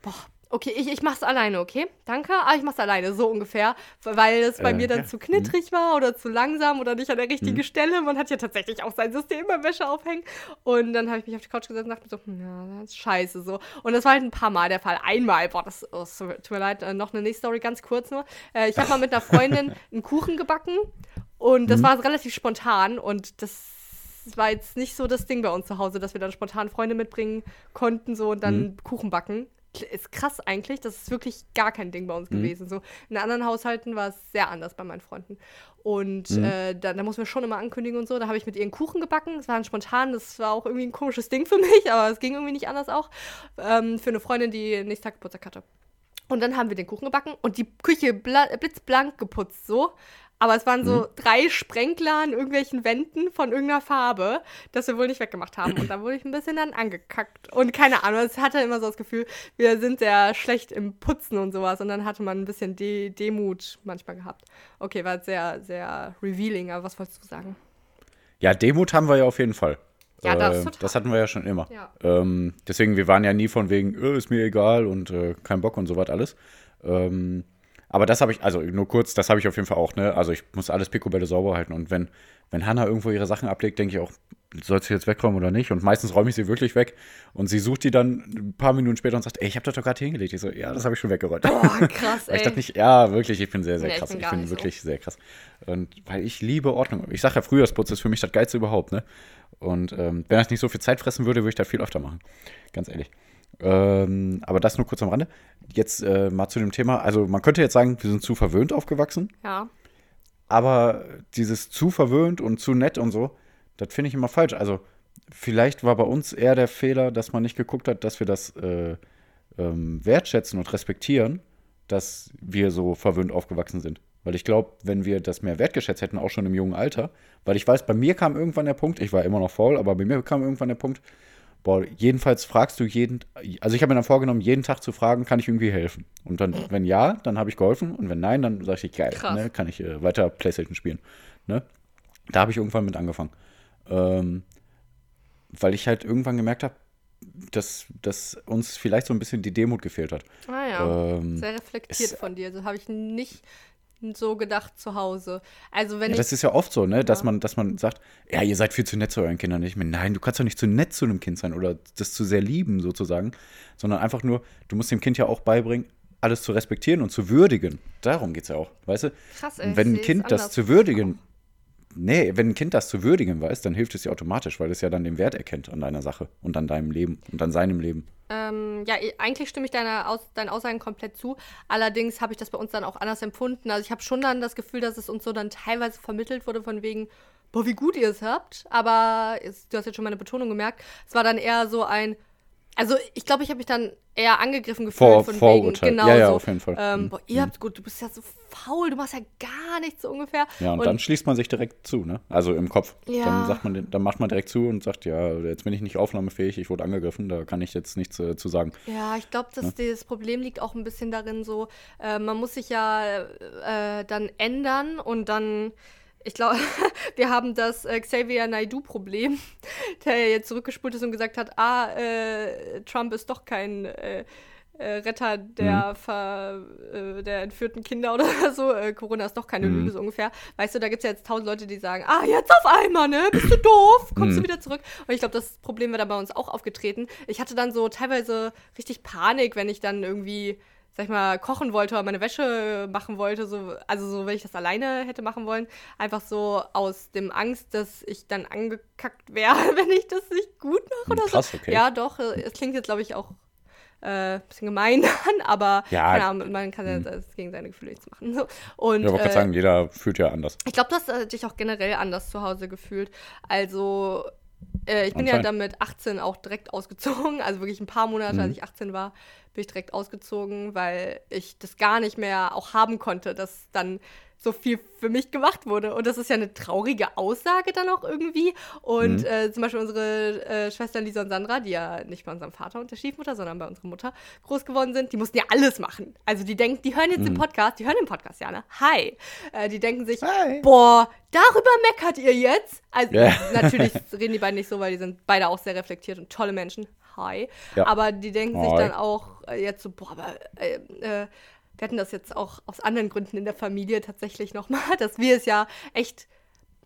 S3: boah, okay, ich, ich mach's alleine, okay? Danke, aber ich mach's alleine, so ungefähr. Weil es bei
S2: Äh,
S3: mir dann
S2: ja.
S3: zu knittrig war oder zu langsam oder nicht an der richtigen
S2: Mhm.
S3: Stelle. Man hat ja tatsächlich auch sein System beim Wäsche aufhängen. Und dann habe ich mich auf die Couch gesetzt und dachte mir so, hm, ja, das ist scheiße so. Und das war halt ein paar Mal der Fall. Einmal, boah, das oh, tut mir leid, äh, noch eine nächste Story, ganz kurz nur. Äh, ich habe mal mit einer Freundin einen Kuchen gebacken und das war relativ spontan und das war jetzt nicht so das Ding bei uns zu Hause, dass wir dann spontan Freunde mitbringen konnten so und dann Kuchen backen. Ist krass eigentlich, das ist wirklich gar kein Ding bei uns gewesen. So in anderen Haushalten war es sehr anders bei meinen Freunden. Und äh, da, da mussten wir schon immer ankündigen und so. Da habe ich mit ihr einen Kuchen gebacken. Das war ein spontan, das war auch irgendwie ein komisches Ding für mich, aber es ging irgendwie nicht anders auch. Ähm, für eine Freundin, die nächsten Tag Geburtstag hatte. Und dann haben wir den Kuchen gebacken und die Küche bla- blitzblank geputzt, so. Aber es waren so drei Sprenkler an irgendwelchen Wänden von irgendeiner Farbe, das wir wohl nicht weggemacht haben. Und da wurde ich ein bisschen dann angekackt. Und keine Ahnung, es hatte immer so das Gefühl, wir sind sehr schlecht im Putzen und sowas. Und dann hatte man ein bisschen De Demut manchmal gehabt. Okay, war sehr, sehr revealing, aber was wolltest du sagen?
S2: Ja, Demut haben wir ja auf jeden Fall.
S3: Ja, das
S2: äh, das hatten wir ja schon immer.
S3: Ja.
S2: Ähm, deswegen, wir waren ja nie von wegen, äh, ist mir egal und äh, kein Bock und so was alles. Ähm, aber das habe ich, also nur kurz, das habe ich auf jeden Fall auch, ne? Also ich muss alles Picobello sauber halten und wenn, wenn Hannah irgendwo ihre Sachen ablegt, denke ich auch, soll sie jetzt wegräumen oder nicht? Und meistens räume ich sie wirklich weg und sie sucht die dann ein paar Minuten später und sagt, ey, ich habe das doch gerade hier hingelegt. Ich so, ja, das habe ich schon weggeräumt.
S3: Boah, krass,
S2: Weil ich
S3: ey.
S2: dachte nicht, ja, wirklich, ich bin sehr, sehr
S3: Nee, ich
S2: krass.
S3: bin
S2: Ich bin,
S3: nicht so.
S2: wirklich sehr krass. Und weil ich liebe Ordnung. Ich sage ja, Frühjahrsputz ist für mich das Geilste überhaupt, ne? Und ähm, wenn das nicht so viel Zeit fressen würde, würde ich das viel öfter machen. Ganz ehrlich. Ähm, aber das nur kurz am Rande. Jetzt äh, mal zu dem Thema. Also, man könnte jetzt sagen, wir sind zu verwöhnt aufgewachsen.
S3: Ja.
S2: Aber dieses zu verwöhnt und zu nett und so, das finde ich immer falsch. Also, vielleicht war bei uns eher der Fehler, dass man nicht geguckt hat, dass wir das äh, ähm, wertschätzen und respektieren, dass wir so verwöhnt aufgewachsen sind. Weil ich glaube, wenn wir das mehr wertgeschätzt hätten, auch schon im jungen Alter, weil ich weiß, bei mir kam irgendwann der Punkt, ich war immer noch faul, aber bei mir kam irgendwann der Punkt, boah, jedenfalls fragst du jeden, also ich habe mir dann vorgenommen, jeden Tag zu fragen, kann ich irgendwie helfen? Und dann, wenn ja, dann habe ich geholfen und wenn nein, dann sage ich, geil, ne, kann ich äh, weiter Playstation spielen. Ne? Da habe ich irgendwann mit angefangen. Ähm, weil ich halt irgendwann gemerkt habe, dass, dass uns vielleicht so ein bisschen die Demut gefehlt hat.
S3: Ah ja.
S2: Ähm,
S3: Sehr reflektiert von dir. So habe ich nicht so gedacht zu Hause. Also wenn
S2: Ja, das ist ja oft so, ne, dass
S3: Ja.
S2: man, dass man sagt, ja, ihr seid viel zu nett zu euren Kindern. Ich meine, nein, du kannst doch nicht zu nett zu einem Kind sein oder das zu sehr lieben sozusagen, sondern einfach nur, du musst dem Kind ja auch beibringen, alles zu respektieren und zu würdigen. Darum geht's ja auch, weißt du?
S3: Krass, ey,
S2: wenn ein Kind das zu würdigen, nee, wenn ein Kind das zu würdigen weiß, dann hilft es ja automatisch, weil es ja dann den Wert erkennt an deiner Sache und an deinem Leben und an seinem Leben.
S3: Ähm, ja, eigentlich stimme ich deiner Aus deinen Aussagen komplett zu. Allerdings habe ich das bei uns dann auch anders empfunden. Also ich habe schon dann das Gefühl, dass es uns so dann teilweise vermittelt wurde von wegen, boah, wie gut ihr es habt. Aber es, du hast jetzt schon meine Betonung gemerkt. Es war dann eher so ein, also ich glaube, ich habe mich dann eher angegriffen gefühlt
S2: Vor-
S3: von
S2: Vorurteil.
S3: wegen, genau
S2: Ja, ja,
S3: so.
S2: auf jeden Fall.
S3: Ähm,
S2: Mhm.
S3: boah, ihr habt gut, du bist ja so faul, du machst ja gar nichts so ungefähr.
S2: Ja, und, dann schließt man sich direkt zu, ne? Also im Kopf.
S3: Ja.
S2: Dann sagt man, dann macht man direkt zu und sagt, ja, jetzt bin ich nicht aufnahmefähig, ich wurde angegriffen, da kann ich jetzt nichts äh, zu sagen.
S3: Ja, ich glaube, dass
S2: Ne?
S3: das Problem liegt auch ein bisschen darin, so, äh, man muss sich ja äh, dann ändern und dann, ich glaube, wir haben das äh, Xavier Naidu-Problem, der ja jetzt zurückgespult ist und gesagt hat, ah, äh, Trump ist doch kein äh, äh, Retter der, ver, äh, der entführten Kinder oder so. Äh, Corona ist doch keine
S2: Mhm.
S3: Lüge, so ungefähr. Weißt du, da gibt es ja jetzt tausend Leute, die sagen, ah, jetzt auf einmal, ne? Bist du doof? Kommst du
S2: Mhm.
S3: wieder zurück? Und ich glaube, das Problem wäre da bei uns auch aufgetreten. Ich hatte dann so teilweise richtig Panik, wenn ich dann irgendwie, sag ich mal, kochen wollte oder meine Wäsche machen wollte. So, also so, wenn ich das alleine hätte machen wollen. Einfach so aus dem Angst, dass ich dann angekackt wäre, wenn ich das nicht gut mache oder
S2: Hm, Krass,
S3: so.
S2: okay.
S3: Ja, doch. äh, Es klingt jetzt, glaube ich, auch äh, ein bisschen gemein an, aber
S2: Ja. Hm.
S3: keine Ahnung, man kann ja das gegen seine Gefühle nichts machen. So. Und,
S2: Ja, aber ich
S3: äh,
S2: gerade sagen, jeder fühlt ja anders.
S3: ich glaube, du hast äh, dich auch generell anders zu Hause gefühlt. Also, äh, ich bin ja dann mit 18 auch direkt ausgezogen. Also wirklich ein paar Monate,
S2: Mhm.
S3: als ich 18 war, bin ich direkt ausgezogen, weil ich das gar nicht mehr auch haben konnte, dass dann so viel für mich gemacht wurde. Und das ist ja eine traurige Aussage dann auch irgendwie. Und
S2: Mhm.
S3: äh, zum Beispiel unsere äh, Schwestern Lisa und Sandra, die ja nicht bei unserem Vater und der Stiefmutter, sondern bei unserer Mutter groß geworden sind, die mussten ja alles machen. Also die denken, die hören jetzt den Podcast, die hören den Podcast, ja, ne? Hi. Äh, die denken sich,
S2: Hi.
S3: boah, darüber meckert ihr jetzt? Also
S2: Ja.
S3: natürlich reden die beiden nicht so, weil die sind beide auch sehr reflektiert und tolle Menschen. Hi.
S2: Ja.
S3: Aber die denken sich
S2: Hi.
S3: dann auch äh, jetzt so, boah, aber äh, äh, wir hatten das jetzt auch aus anderen Gründen in der Familie tatsächlich nochmal, dass wir es ja echt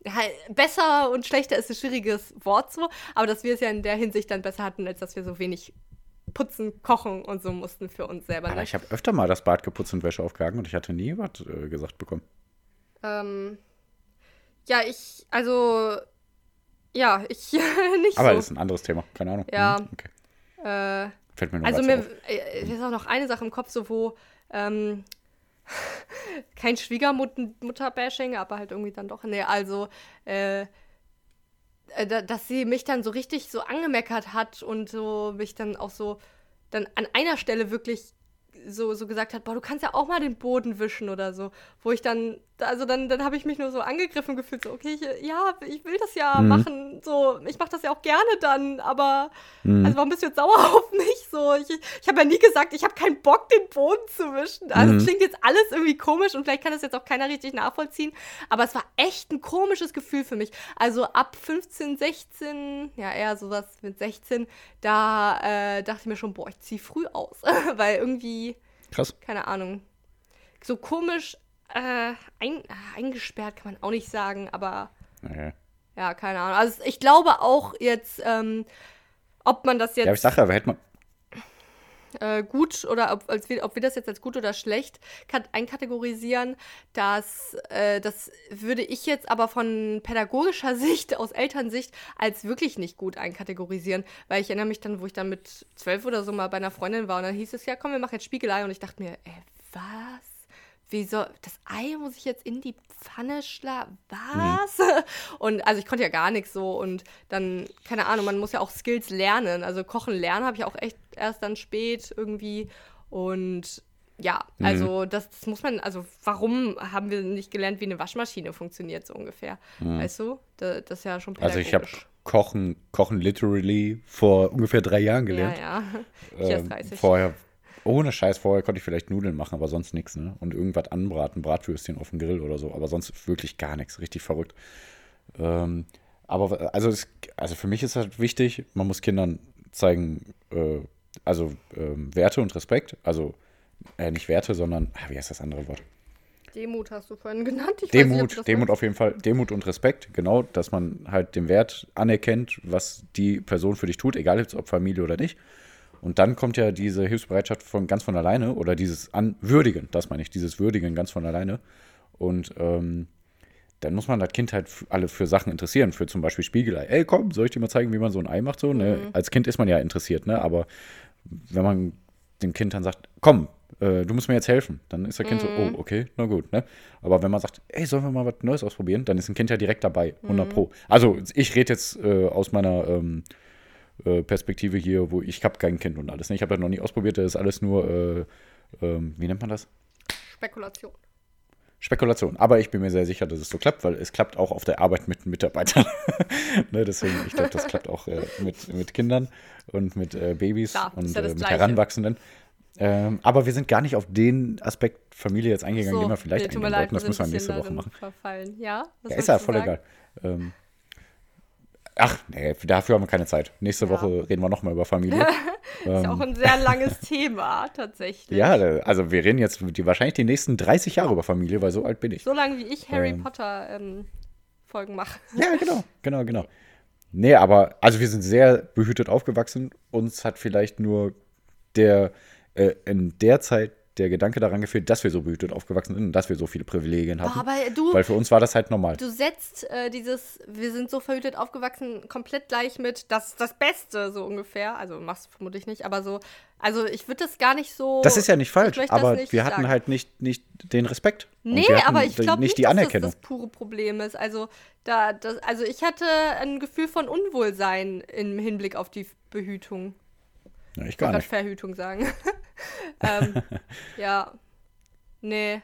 S3: ja, besser und schlechter ist ein schwieriges Wort so, aber dass wir es ja in der Hinsicht dann besser hatten, als dass wir so wenig putzen, kochen und so mussten für uns selber.
S2: Aber
S3: Ne?
S2: ich habe öfter mal das Bad geputzt und Wäsche aufgehangen und ich hatte nie was äh, gesagt bekommen.
S3: Ähm, ja, ich, also, ja, ich nicht
S2: Aber
S3: so.
S2: das ist ein anderes Thema, keine Ahnung.
S3: Ja.
S2: Hm, Okay.
S3: Äh,
S2: Fällt mir nur
S3: also mir
S2: auf.
S3: äh, mir ist auch noch eine Sache im Kopf, so wo ähm, kein Schwiegermutter-Bashing, aber halt irgendwie dann doch. Nee, also äh, äh, da- dass sie mich dann so richtig so angemeckert hat und so mich dann auch so dann an einer Stelle wirklich so, so gesagt hat, boah, du kannst ja auch mal den Boden wischen oder so. Wo ich dann, also dann, dann habe ich mich nur so angegriffen gefühlt, so, okay, ich, ja, ich will das ja
S2: Mhm.
S3: machen, so, ich mache das ja auch gerne dann, aber,
S2: Mhm.
S3: also warum bist du jetzt sauer auf mich? So, ich, ich habe ja nie gesagt, ich habe keinen Bock, den Boden zu wischen. Also
S2: Mhm.
S3: klingt jetzt alles irgendwie komisch und vielleicht kann das jetzt auch keiner richtig nachvollziehen, aber es war echt ein komisches Gefühl für mich. Also ab 15, 16, ja eher sowas mit 16, da äh, dachte ich mir schon, boah, ich zieh früh aus, weil irgendwie
S2: Krass.
S3: keine Ahnung, so komisch äh, ein, äh, eingesperrt kann man auch nicht sagen, aber
S2: Ja,
S3: ja, keine Ahnung. Also ich glaube auch jetzt, ähm, ob man das
S2: ja aber ich
S3: jetzt
S2: sage, aber hätte man.
S3: äh, gut oder ob, als wir, ob wir das jetzt als gut oder schlecht kat einkategorisieren, das, äh, das würde ich jetzt aber von pädagogischer Sicht, aus Elternsicht, als wirklich nicht gut einkategorisieren. Weil ich erinnere mich dann, wo ich dann mit zwölf oder so mal bei einer Freundin war und dann hieß es, ja komm, wir machen jetzt Spiegelei und ich dachte mir, ey, was? Wieso, das Ei muss ich jetzt in die Pfanne schlagen? Was? Und also ich konnte ja gar nichts so und dann, keine Ahnung, man muss ja auch Skills lernen. Also kochen lernen habe ich auch echt erst dann spät irgendwie und ja,
S2: Mhm.
S3: also das, das muss man, also warum haben wir nicht gelernt, wie eine Waschmaschine funktioniert, so ungefähr? Weißt du? Da, das ist ja schon
S2: Mhm. Also ich habe. Kochen, Kochen literally vor ungefähr drei Jahren
S3: Ja,
S2: gelernt.
S3: ja. Ich erst
S2: Ähm,
S3: 30.
S2: vorher, ohne Scheiß, vorher konnte ich vielleicht Nudeln machen, aber sonst nichts, ne? Und irgendwas anbraten, Bratwürstchen auf dem Grill oder so, aber sonst wirklich gar nichts, richtig verrückt. Ähm, aber also, es, also für mich ist halt wichtig, man muss Kindern zeigen, äh, also ähm, Werte und Respekt, also äh, nicht Werte, sondern, ah, wie heißt das andere Wort?
S3: Demut hast du vorhin genannt. Ich weiß nicht,
S2: Demut, Demut auf jeden Fall, Demut und Respekt, genau, dass man halt den Wert anerkennt, was die Person für dich tut, egal ob Familie oder nicht. Und dann kommt ja diese Hilfsbereitschaft von ganz von alleine oder dieses Anwürdigen, das meine ich, dieses Würdigen ganz von alleine. Und ähm, dann muss man das Kind halt alle für Sachen interessieren, für zum Beispiel Spiegelei. Ey, komm, soll ich dir mal zeigen, wie man so ein Ei macht? So, ne? Als Kind ist man ja interessiert, ne? Aber wenn man dem Kind dann sagt, komm, äh, du musst mir jetzt helfen, dann ist das Kind so, oh, okay, na gut, ne? Aber wenn man sagt, ey, sollen wir mal was Neues ausprobieren, dann ist ein Kind ja direkt dabei, 100 Pro. Also ich rede jetzt äh, aus meiner ähm, äh, Perspektive hier, wo ich habe kein Kind und alles. Ne? Ich habe das noch nie ausprobiert, das ist alles nur, äh, ähm, wie nennt man das?
S3: Spekulation.
S2: Spekulation. Aber ich bin mir sehr sicher, dass es so klappt, weil es klappt auch auf der Arbeit mit Mitarbeitern. ne, deswegen, ich glaube, das klappt auch äh, mit, mit Kindern und mit äh, Babys
S3: Klar,
S2: und
S3: ja
S2: äh, mit
S3: Gleiche.
S2: Heranwachsenden. Ähm, aber wir sind gar nicht auf den Aspekt Familie jetzt eingegangen, den wir vielleicht
S3: nee,
S2: eingehen
S3: leid,
S2: wollten. Das müssen wir nächste Woche machen.
S3: Verfallen. Ja,
S2: Ja, ist ja voll
S3: sagen?
S2: egal. Ähm, ach, nee, dafür haben wir keine Zeit. Nächste
S3: Ja.
S2: Woche reden wir nochmal über Familie.
S3: Ist ja auch ein sehr langes Thema, tatsächlich.
S2: Ähm. ja, also wir reden jetzt die, wahrscheinlich die nächsten 30 Jahre über Familie, weil so alt bin ich.
S3: So lange wie ich Harry
S2: Ähm.
S3: Potter ähm, Folgen mache.
S2: Ja, genau, genau, genau. Nee, aber also wir sind sehr behütet aufgewachsen. Uns hat vielleicht nur der äh, in der Zeit der Gedanke daran gefehlt, dass wir so behütet aufgewachsen sind und dass wir so viele Privilegien hatten.
S3: Aber du,
S2: weil für uns war das halt normal.
S3: du setzt äh, dieses, wir sind so verhütet aufgewachsen, komplett gleich mit das das Beste, so ungefähr. Also machst du vermutlich nicht, aber so, also ich würde das gar nicht so.
S2: Das ist ja nicht falsch, aber
S3: nicht
S2: wir hatten
S3: sagen.
S2: halt nicht, nicht den Respekt.
S3: Nee, aber ich glaube
S2: nicht die
S3: dass
S2: Anerkennung.
S3: das das pure Problem ist. Also, da, das, also ich hatte ein Gefühl von Unwohlsein im Hinblick auf die Behütung.
S2: Ja, ich
S3: wollte
S2: nicht.
S3: Verhütung sagen. ähm, ja. Nee.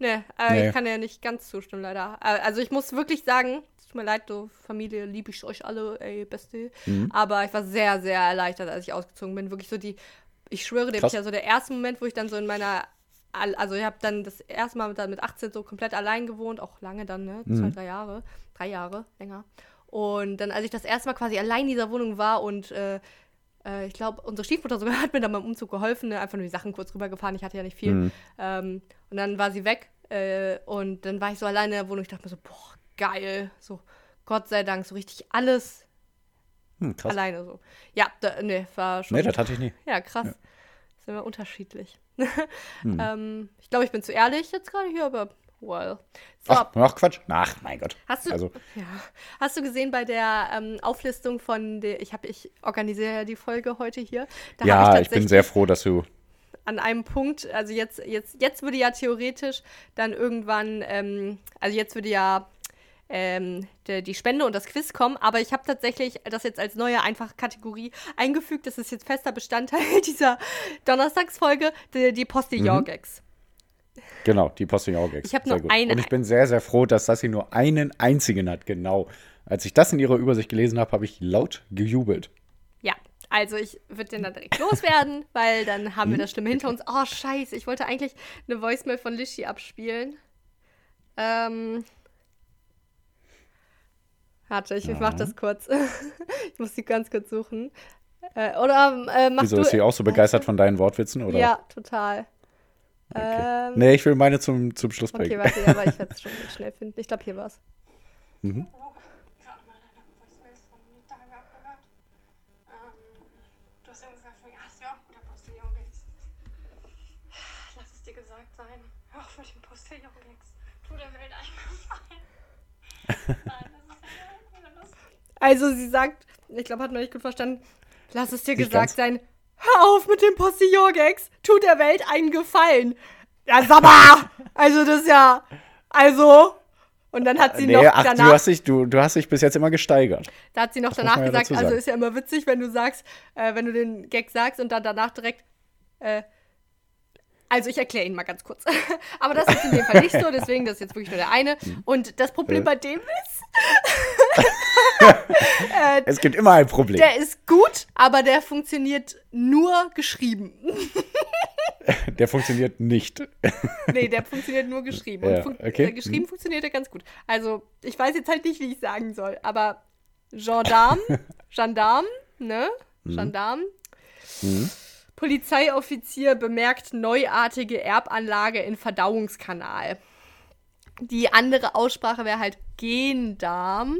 S3: Nee, äh,
S2: Nee.
S3: ich kann ja nicht ganz zustimmen, leider. Äh, also ich muss wirklich sagen, es tut mir leid, du Familie, liebe ich euch alle, ey, beste.
S2: Mhm.
S3: Aber ich war sehr, sehr erleichtert, als ich ausgezogen bin. Wirklich so die, ich schwöre dir,
S2: Krass.
S3: ja so der erste Moment, wo ich dann so in meiner, Al- also ich habe dann das erste Mal mit, dann mit 18 so komplett allein gewohnt, auch lange dann, ne?
S2: Mhm.
S3: Zwei, drei Jahre, drei Jahre, länger. Und dann, als ich das erste Mal quasi allein in dieser Wohnung war und äh, äh, ich glaube, unsere Stiefmutter sogar hat mir dann beim Umzug geholfen, ne? einfach nur die Sachen kurz rübergefahren, ich hatte ja nicht viel.
S2: Mhm.
S3: Ähm, und dann war sie weg äh, und dann war ich so alleine in der Wohnung. Ich dachte mir so, boah, geil. So, Gott sei Dank, so richtig alles
S2: Hm, krass.
S3: alleine so. Ja, da, nee, war schon.
S2: Nee, das hatte ich nie.
S3: ja, krass. Ist immer unterschiedlich.
S2: Hm.
S3: ähm, ich glaube, ich bin zu ehrlich jetzt gerade hier, aber well. So,
S2: Ach, ach, Quatsch. Ach, mein Gott.
S3: Hast du,
S2: Also,
S3: ja. Hast du gesehen bei der ähm, Auflistung von der, ich habe, ich organisiere ja die Folge heute hier. Da hab
S2: ja, ich bin
S3: tatsächlich
S2: sehr froh, dass du.
S3: an einem Punkt, also jetzt, jetzt, jetzt würde ja theoretisch dann irgendwann, ähm, also jetzt würde ja ähm, der, die Spende und das Quiz kommen, aber ich habe tatsächlich das jetzt als neue einfach Kategorie eingefügt. Das ist jetzt fester Bestandteil dieser Donnerstagsfolge, die, die Postillon-Gags.
S2: Genau, die Postillon-Gags.
S3: Ich hab
S2: Sehr
S3: nur
S2: gut.
S3: eine-
S2: Und ich bin sehr, sehr froh, dass Sassi nur einen einzigen hat. Genau. Als ich das in ihrer Übersicht gelesen habe, habe ich laut gejubelt.
S3: Ja, also ich würde den dann direkt loswerden, weil dann haben wir das Stimme hinter uns. Oh, scheiße, ich wollte eigentlich eine Voicemail von Lishi abspielen. Ähm. Warte, ich, ich mach das kurz. ich muss die ganz kurz suchen. Äh, oder äh, mach
S2: Wieso
S3: du.
S2: ist sie auch so begeistert von deinen Wortwitzen? Oder?
S3: Ja, total.
S2: Okay.
S3: Ähm,
S2: nee, ich will meine zum, zum Schluss
S3: Okay,
S2: bringen.
S3: warte, ja, aber ich werde es schon schnell finden. Ich glaube, hier war's.
S4: gerade mal deine Voicemails von den Tagen abgehört. Du hast ja gesagt, von, ja, hast du ja auch guter Postillon-Gags. Lass es dir gesagt sein. Hör auf mit den Postillon-Gags. Tu der Welt eingefallen. Nein, das ist ja wieder lustig.
S3: Also, sie sagt, ich glaube, hat man nicht gut verstanden. Lass es dir
S2: Nicht
S3: gesagt
S2: ganz.
S3: sein. Hör auf mit dem Postillon-Gags. Tut der Welt einen Gefallen. Ja, sag mal. Also, das ist ja. Also. Und dann hat sie
S2: Nee,
S3: noch
S2: ach,
S3: danach.
S2: du hast, dich, du, du hast dich bis jetzt immer gesteigert.
S3: Da hat sie noch
S2: muss
S3: danach
S2: ja
S3: gesagt, also ist ja immer witzig, wenn du sagst, äh, wenn du den Gag sagst und dann danach direkt, äh, Also ich erkläre ihn mal ganz kurz. Aber das ist in dem Fall nicht so, deswegen das ist jetzt wirklich nur der eine. Und das Problem bei dem ist, äh,
S2: Es gibt immer ein Problem.
S3: der ist gut, aber der funktioniert nur geschrieben.
S2: Der funktioniert nicht.
S3: Nee, der funktioniert nur geschrieben.
S2: Ja,
S3: Und fun
S2: okay.
S3: äh, geschrieben funktioniert er ganz gut. Also, ich weiß jetzt halt nicht, wie ich sagen soll, aber Gendarm, Gendarm, ne?
S2: Mhm.
S3: Gendarm. Polizeioffizier bemerkt neuartige Erbanlage in Verdauungskanal. Die andere Aussprache wäre halt Gendarm.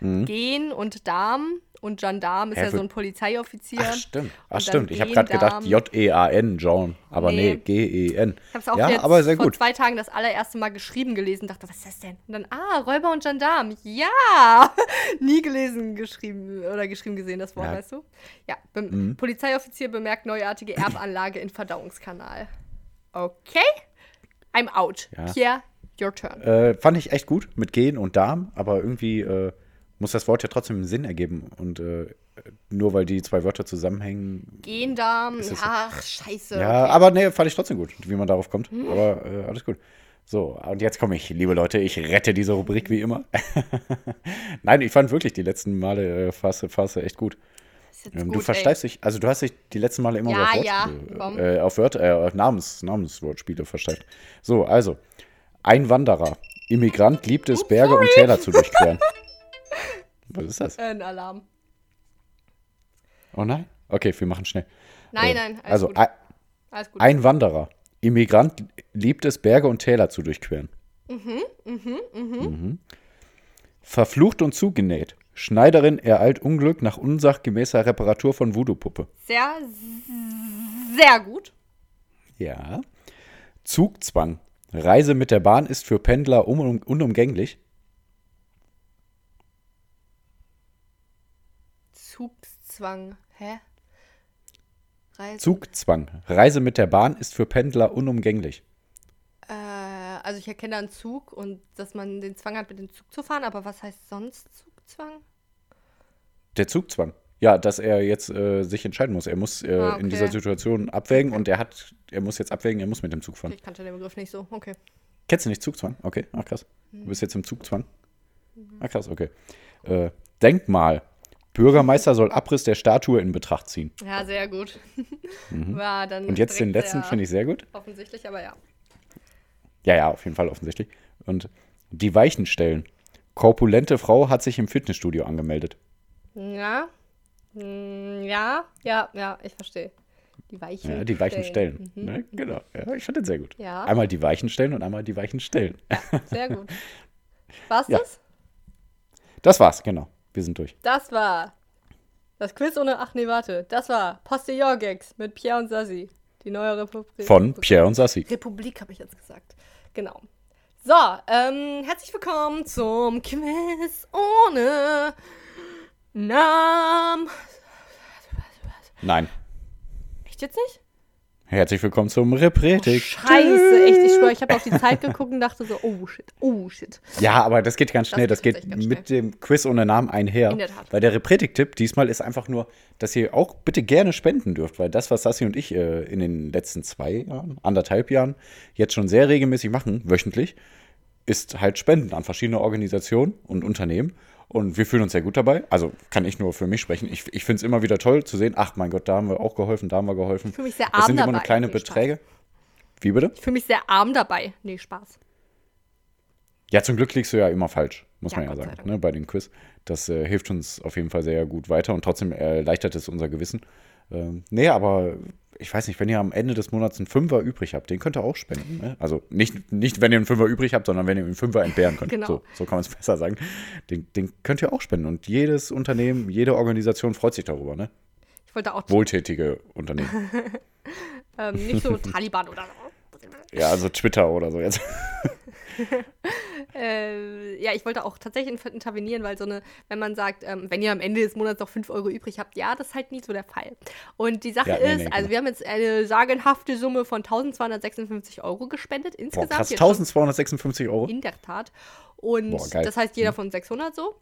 S3: Gen und Darm. Und Gendarm ist
S2: Mhm. Hä,
S3: ja so ein Polizeioffizier.
S2: Ach, stimmt. Ach, stimmt. Ich habe gerade gedacht. J-E-A-N, John. Aber nee,
S3: Nee.
S2: G-E-N.
S3: Ich habe es auch
S2: Ja,
S3: jetzt
S2: aber sehr
S3: vor
S2: gut.
S3: zwei Tagen das allererste Mal geschrieben gelesen. Dachte, was ist das denn? Und dann, ah, Räuber und Gendarm. Ja! Nie gelesen, geschrieben oder geschrieben gesehen, das Wort,
S2: Ja. Mhm.
S3: weißt du? Ja, Be Polizeioffizier bemerkt neuartige Erbanlage in Verdauungskanal. Okay. I'm out.
S2: Ja.
S3: Pierre, your turn.
S2: Äh, fand ich echt gut mit Gen und Darm, aber irgendwie äh, muss das Wort ja trotzdem einen Sinn ergeben. Und äh, nur weil die zwei Wörter zusammenhängen.
S3: Gendarm. ach, scheiße.
S2: Ja,
S3: okay.
S2: aber nee, fand ich trotzdem gut, wie man darauf kommt. Aber äh, alles gut. So, und jetzt komme ich, liebe Leute, ich rette diese Rubrik wie immer. Nein, ich fand wirklich die letzten Male äh, Phase, Phase echt gut. Ähm,
S3: gut,
S2: du
S3: ey.
S2: versteifst dich, also du hast dich die letzten Male immer
S3: Ja,
S2: auf
S3: ja, komm.
S2: äh, auf Wörter, äh, auf Namens, Namenswortspiele versteift. So, also, ein Wanderer, Immigrant liebt es, Berge und Täler zu durchqueren. Was ist das?
S3: Äh, Ein Alarm.
S2: Oh nein? Okay, wir machen schnell.
S3: Nein,
S2: Äh,
S3: nein, alles
S2: also,
S3: gut.
S2: ein,
S3: Alles gut.
S2: ein Wanderer, Immigrant liebt es, Berge und Täler zu durchqueren.
S3: Mhm,
S2: Mhm. Verflucht und zugenäht. Schneiderin ereilt Unglück nach unsachgemäßer Reparatur von Voodoo-Puppe.
S3: Sehr, sehr gut.
S2: Ja. Zugzwang. Reise mit der Bahn ist für Pendler un unumgänglich.
S3: Zugzwang. Hä? Reise.
S2: Zugzwang. Reise mit der Bahn ist für Pendler unumgänglich.
S3: Äh, also ich erkenne einen Zug und dass man den Zwang hat, mit dem Zug zu fahren, aber was heißt sonst Zugzwang?
S2: Der Zugzwang. Ja, dass er jetzt äh, sich entscheiden muss. Er muss äh,
S3: Ah,
S2: in
S3: okay.
S2: dieser Situation abwägen und er hat, er muss jetzt abwägen, er muss mit dem Zug fahren.
S3: Ich kannte den Begriff nicht so. Okay.
S2: Kennst du nicht Zugzwang? Okay, ach krass. Du bist jetzt im Zugzwang. Ah krass, okay. Äh, Denkmal. Bürgermeister soll Abriss der Statue in Betracht ziehen.
S3: Ja, sehr gut.
S2: Mhm. Und jetzt den letzten finde ich sehr gut.
S3: Offensichtlich, aber ja.
S2: Ja, ja, auf jeden Fall offensichtlich. Und die Weichen stellen. Korpulente Frau hat sich im Fitnessstudio angemeldet.
S3: Ja. Hm, Ja, ja, ja, ich verstehe. Die weichen
S2: Ja, die Weichen stellen.
S3: Mhm.
S2: Ne? Genau. Ja, ich fand den sehr gut.
S3: Ja.
S2: Einmal die Weichen stellen und einmal die Weichen stellen.
S3: Sehr gut. War's
S2: Ja.
S3: das?
S2: Das war's, genau. Wir sind durch.
S3: Das war das Quiz ohne. Ach nee, warte. Das war Postillon-Gags mit Pierre und Sassi. Die neue Republik.
S2: Von Pierre und Sassi.
S3: Republik habe ich jetzt gesagt. Genau. So, ähm, herzlich willkommen zum Quiz ohne Namen.
S2: Nein.
S3: Echt jetzt nicht?
S2: Herzlich willkommen zum Repretik.
S3: Scheiße, echt. Ich schwöre, ich habe auf die Zeit geguckt und dachte so, oh shit, oh shit.
S2: Ja, aber das geht ganz
S3: Das
S2: schnell. Das,
S3: geht
S2: geht,
S3: ganz
S2: mit dem Quiz ohne Namen einher.
S3: In der Tat.
S2: Weil der Repretik-Tipp diesmal ist einfach nur, dass ihr auch bitte gerne spenden dürft, weil das, was Sassi und ich äh, in den letzten zwei Jahren, anderthalb Jahren, jetzt schon sehr regelmäßig machen, wöchentlich, ist halt Spenden an verschiedene Organisationen und Unternehmen. Und wir fühlen uns sehr gut dabei. Also kann ich nur für mich sprechen. Ich, ich finde es immer wieder toll zu sehen, ach mein Gott, da haben wir auch geholfen, da haben wir geholfen. Ich
S3: fühl mich sehr
S2: Das
S3: arm
S2: sind immer nur
S3: dabei.
S2: kleine
S3: Nee, Spaß.
S2: Beträge. Wie bitte?
S3: Ich fühle mich sehr arm dabei. Nee, Spaß.
S2: Ja, zum Glück liegst du ja immer falsch, muss
S3: Ja,
S2: man ja sagen, ne, bei den Quiz. Das äh, hilft uns auf jeden Fall sehr gut weiter und trotzdem erleichtert es unser Gewissen. Ähm, nee, aber ich weiß nicht, wenn ihr am Ende des Monats einen Fünfer übrig habt, den könnt ihr auch spenden. Ne? Also nicht, nicht, wenn ihr einen Fünfer übrig habt, sondern wenn ihr einen Fünfer entbehren könnt.
S3: Genau.
S2: So, so kann man es besser sagen. Den, den könnt ihr auch spenden. Und jedes Unternehmen, jede Organisation freut sich darüber, ne?
S3: Ich wollte auch
S2: Wohltätige Unternehmen.
S3: ähm, nicht so Taliban oder so.
S2: ja, also Twitter oder so jetzt.
S3: Äh, ja, ich wollte auch tatsächlich in- intervenieren, weil so eine, wenn man sagt, ähm, wenn ihr am Ende des Monats noch 5 Euro übrig habt, ja, das ist halt nie so der Fall. Und die Sache
S2: Ja, nee,
S3: ist,
S2: nee,
S3: also
S2: genau.
S3: wir haben jetzt eine sagenhafte Summe von 1256 Euro gespendet
S2: Boah,
S3: insgesamt.
S2: krass,
S3: Jetzt schon
S2: 1256 Euro.
S3: In der Tat. Und
S2: Boah, geil. Mhm.
S3: das heißt, jeder von 600 so.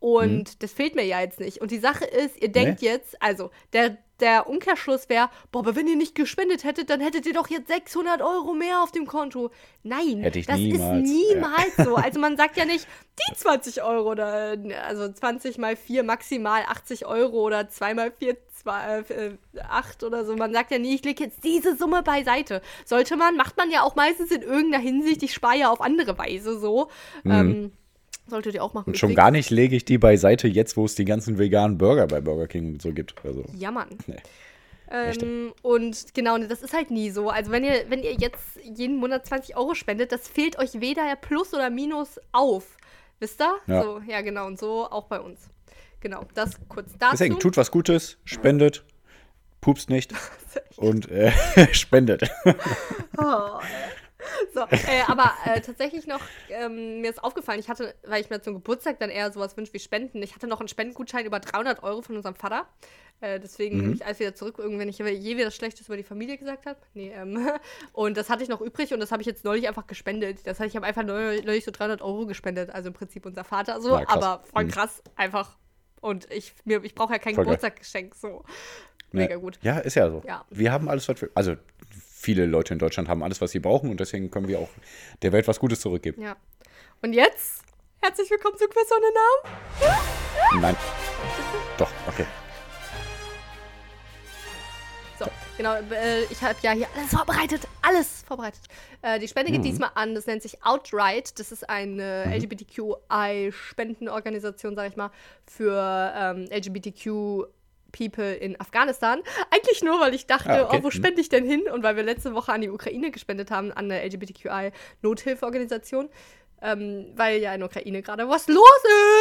S3: Und das fehlt mir ja jetzt nicht. Und die Sache ist, ihr denkt jetzt, also der der Umkehrschluss wäre, boah, aber wenn ihr nicht gespendet hättet, dann hättet ihr doch jetzt 600 Euro mehr auf dem Konto. Nein, das
S2: niemals,
S3: ist niemals so. Also man sagt ja nicht, die 20 Euro oder, also 20 mal 4 maximal 80 Euro oder 2 mal 4 zwei, äh, 8 oder so. Man sagt ja nie, ich lege jetzt diese Summe beiseite. Sollte man, macht man ja auch meistens in irgendeiner Hinsicht, ich spare ja auf andere Weise so. Ähm, solltet ihr auch machen.
S2: Und schon gar nicht lege ich die beiseite, jetzt wo es die ganzen veganen Burger bei Burger King so gibt. Also,
S3: Ja, Mann.
S2: Nee.
S3: Ähm, und genau, das ist halt nie so. Also wenn ihr, wenn ihr jetzt jeden Monat 20 Euro spendet, das fehlt euch weder Plus oder Minus auf. Wisst ihr?
S2: Ja.
S3: So, ja, genau. Und so auch bei uns. Genau, das kurz dazu.
S2: deswegen tut was Gutes, spendet, pupst nicht und äh, spendet.
S3: So, äh, aber äh, tatsächlich noch, ähm, mir ist aufgefallen, ich hatte, weil ich mir zum Geburtstag dann eher sowas wünsche wie Spenden, ich hatte noch einen Spendengutschein über 300 Euro von unserem Vater. Äh, deswegen nehme ich alles wieder zurück, irgendwann ich je wieder Schlechtes über die Familie gesagt habe. Nee, ähm, und das hatte ich noch übrig und das habe ich jetzt neulich einfach gespendet. Das heißt, ich habe einfach neu- neulich so 300 Euro gespendet, also im Prinzip unser Vater so,
S2: Na,
S3: aber voll
S2: Mhm.
S3: krass, einfach. Und ich, mir, ich brauche ja kein
S2: Voll.
S3: Geburtstagsgeschenk, so. Mega gut.
S2: Ja, ist ja so.
S3: Ja.
S2: Wir haben alles, was wir. Also, viele Leute in Deutschland haben alles, was sie brauchen und deswegen können wir auch der Welt was Gutes zurückgeben.
S3: Ja. Und jetzt, herzlich willkommen zu Quiz ohne Namen.
S2: Nein. Doch, okay.
S3: So, genau, äh, ich habe ja hier alles vorbereitet, alles vorbereitet. Äh, die Spende geht diesmal an, das nennt sich Outright. Das ist eine LGBTQI-Spendenorganisation, sag ich mal, für ähm, LGBTQ People in Afghanistan. Eigentlich nur, weil ich dachte,
S2: Ah, okay.
S3: oh, wo spende ich denn hin? Und weil wir letzte Woche an die Ukraine gespendet haben, an eine LGBTQI-Nothilfeorganisation. Ähm, weil ja in der Ukraine gerade was los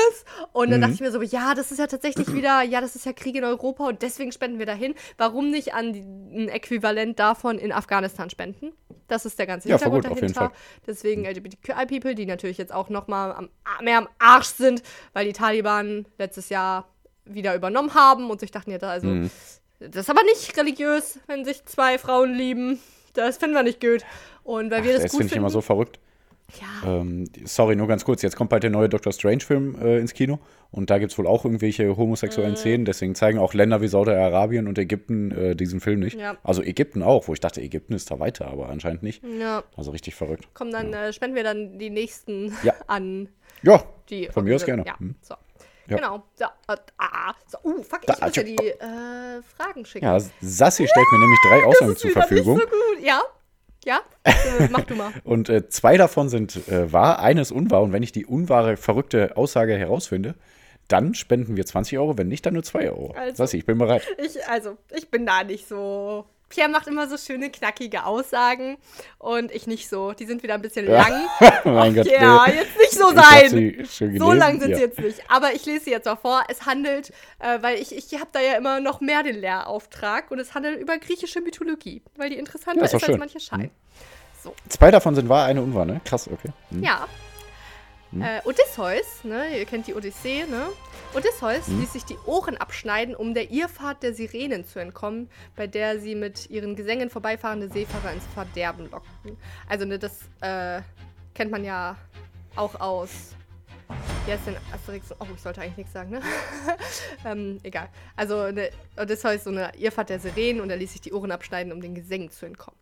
S3: ist. Und dann dachte ich mir so, ja, das ist ja tatsächlich wieder, ja, das ist ja Krieg in Europa und deswegen spenden wir dahin. Warum nicht an die, ein Äquivalent davon in Afghanistan spenden? Das ist der ganze
S2: Ja,
S3: Hintergrund
S2: gut,
S3: dahinter. Deswegen LGBTQI-People, die natürlich jetzt auch noch mal am, mehr am Arsch sind, weil die Taliban letztes Jahr wieder übernommen haben und sich dachten, ja, da also,
S2: Mhm.
S3: das ist aber nicht religiös, wenn sich zwei Frauen lieben. Das finden wir nicht gut. Und weil wir das,
S2: Das
S3: gut
S2: finde ich
S3: finden.
S2: immer so verrückt.
S3: ja,
S2: Ähm, sorry, nur ganz kurz. Jetzt kommt bald der neue Doctor Strange-Film äh, ins Kino. Und da gibt es wohl auch irgendwelche homosexuellen
S3: Mhm.
S2: Szenen. Deswegen zeigen auch Länder wie Saudi-Arabien und Ägypten äh, diesen Film nicht.
S3: Ja.
S2: Also Ägypten auch, wo ich dachte, Ägypten ist da weiter, aber anscheinend nicht.
S3: ja.
S2: Also richtig verrückt.
S3: Komm, dann äh, spenden wir dann die nächsten
S2: Ja.
S3: an
S2: Ja,
S3: die.
S2: von mir aus gerne.
S3: Ja,
S2: Hm.
S3: so.
S2: Ja.
S3: Genau. So, äh, ah, so. Uh, fuck,
S2: Da,
S3: ich muss ja die äh, Fragen schicken.
S2: Ja, Sassi stellt mir nämlich drei Aussagen zur Verfügung.
S3: nicht so gut. Ja? Ja? äh, mach du mal.
S2: Und äh, zwei davon sind äh, wahr, eine ist unwahr. Und wenn ich die unwahre, verrückte Aussage herausfinde, dann spenden wir 20 Euro, wenn nicht, dann nur 2 Euro.
S3: Also.
S2: Sassi, ich bin bereit.
S3: Ich, also, ich bin da nicht so. Pierre macht immer so schöne, knackige Aussagen und ich nicht so. Die sind wieder ein bisschen
S2: Ja.
S3: lang.
S2: mein Gott.
S3: ja,
S2: nee.
S3: jetzt nicht so sein. So lang sind
S2: ja.
S3: sie jetzt nicht. Aber ich lese sie jetzt mal vor. Es handelt, äh, weil ich, ich habe da ja immer noch mehr den Lehrauftrag und es handelt über griechische Mythologie, weil die interessanter
S2: Ja, ist
S3: ist, als manche scheinen.
S2: Zwei davon sind wahr, eine unwahr, ne? Krass, okay. Hm.
S3: Ja. Äh, Odysseus, ne, ihr kennt die Odyssee, ne? Odysseus ließ sich die Ohren abschneiden, um der Irrfahrt der Sirenen zu entkommen, bei der sie mit ihren Gesängen vorbeifahrende Seefahrer ins Verderben lockten. Also, ne, das äh, kennt man ja auch aus. Wie heißt denn Asterix? Oh, ich sollte eigentlich nichts sagen, ne? ähm, egal. Also, ne, Odysseus so eine Irrfahrt der Sirenen und er ließ sich die Ohren abschneiden, um den Gesängen zu entkommen.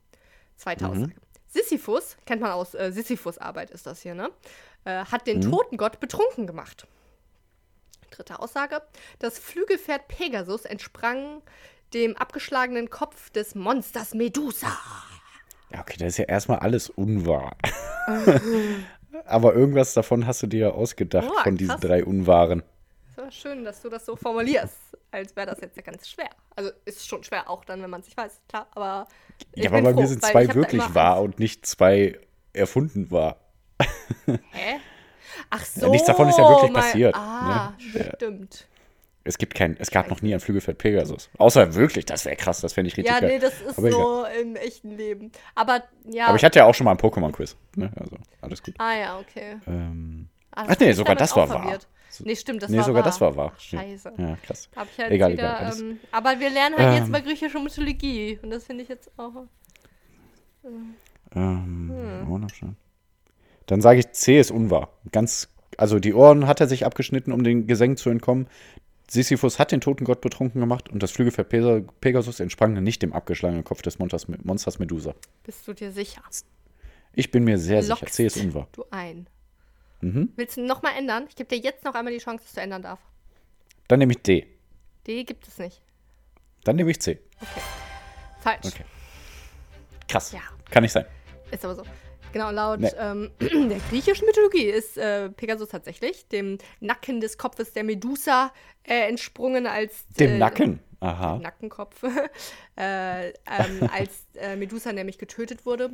S3: Zweite Aussage. Sisyphus, kennt man aus äh, Sisyphus Arbeit ist das hier, ne? Äh, hat den Totengott betrunken gemacht. Dritte Aussage. Das Flügelpferd Pegasus entsprang dem abgeschlagenen Kopf des Monsters Medusa.
S2: Ja, okay, das ist ja erstmal alles unwahr. Aber irgendwas davon hast du dir ja ausgedacht
S3: Oh,
S2: von diesen drei Unwahren.
S3: Es war schön, dass du das so formulierst, als wäre das jetzt ja ganz schwer. Also ist schon schwer auch dann, wenn man es nicht weiß, klar. Aber
S2: ja, aber bei
S3: froh,
S2: mir sind zwei wirklich wahr und nicht zwei erfunden wahr.
S3: Hä? Ach so.
S2: Ja, nichts davon ist ja wirklich
S3: mein-
S2: passiert,
S3: Ah,
S2: ne? Ja.
S3: stimmt.
S2: Es gibt kein, es gab noch nie ein Flügelfeld Pegasus. Außer wirklich, das wäre krass, das fände ich richtig
S3: Ja,
S2: geil.
S3: nee, das ist
S2: Aber
S3: so im echten Leben. Aber ja.
S2: Aber ich hatte ja auch schon mal ein Pokémon-Quiz. Ne? Also, alles gut.
S3: ah ja, okay.
S2: Ähm,
S3: Ah,
S2: Ach nee, sogar das war
S3: auch
S2: wahr.
S3: verwirrt. Nee, stimmt, das
S2: nee,
S3: war
S2: sogar
S3: wahr.
S2: das war wahr.
S3: Ach, scheiße.
S2: Ja, krass.
S3: Hab ich halt
S2: Egal,
S3: wieder,
S2: egal,
S3: ähm, aber wir lernen halt jetzt
S2: Ähm.
S3: mal griechische Mythologie. Und das finde ich jetzt auch.
S2: Ähm,
S3: Hm.
S2: Dann sage ich, C ist unwahr. Ganz, also die Ohren hat er sich abgeschnitten, um den Gesängen zu entkommen. Sisyphus hat den toten Gott betrunken gemacht und das Flügelpferd Pega- Pegasus entsprang nicht dem abgeschlagenen Kopf des Monsters, Medusa.
S3: Bist du dir sicher?
S2: Ich bin mir sehr sicher.
S3: Lockst
S2: C ist unwahr.
S3: Du ein.
S2: Mhm.
S3: Willst du nochmal ändern? Ich gebe dir jetzt noch einmal die Chance, dass du ändern darf.
S2: Dann nehme ich D.
S3: D gibt es nicht.
S2: Dann nehme ich C.
S3: Falsch.
S2: Okay. Krass.
S3: Ja.
S2: Kann nicht sein.
S3: Ist aber so. Genau, laut
S2: Nee.
S3: ähm, der griechischen Mythologie ist äh, Pegasus tatsächlich dem Nacken des Kopfes der Medusa äh, entsprungen als
S2: Dem
S3: äh,
S2: Nacken. Aha.
S3: Nackenkopf, äh, ähm, als äh, Medusa nämlich getötet wurde.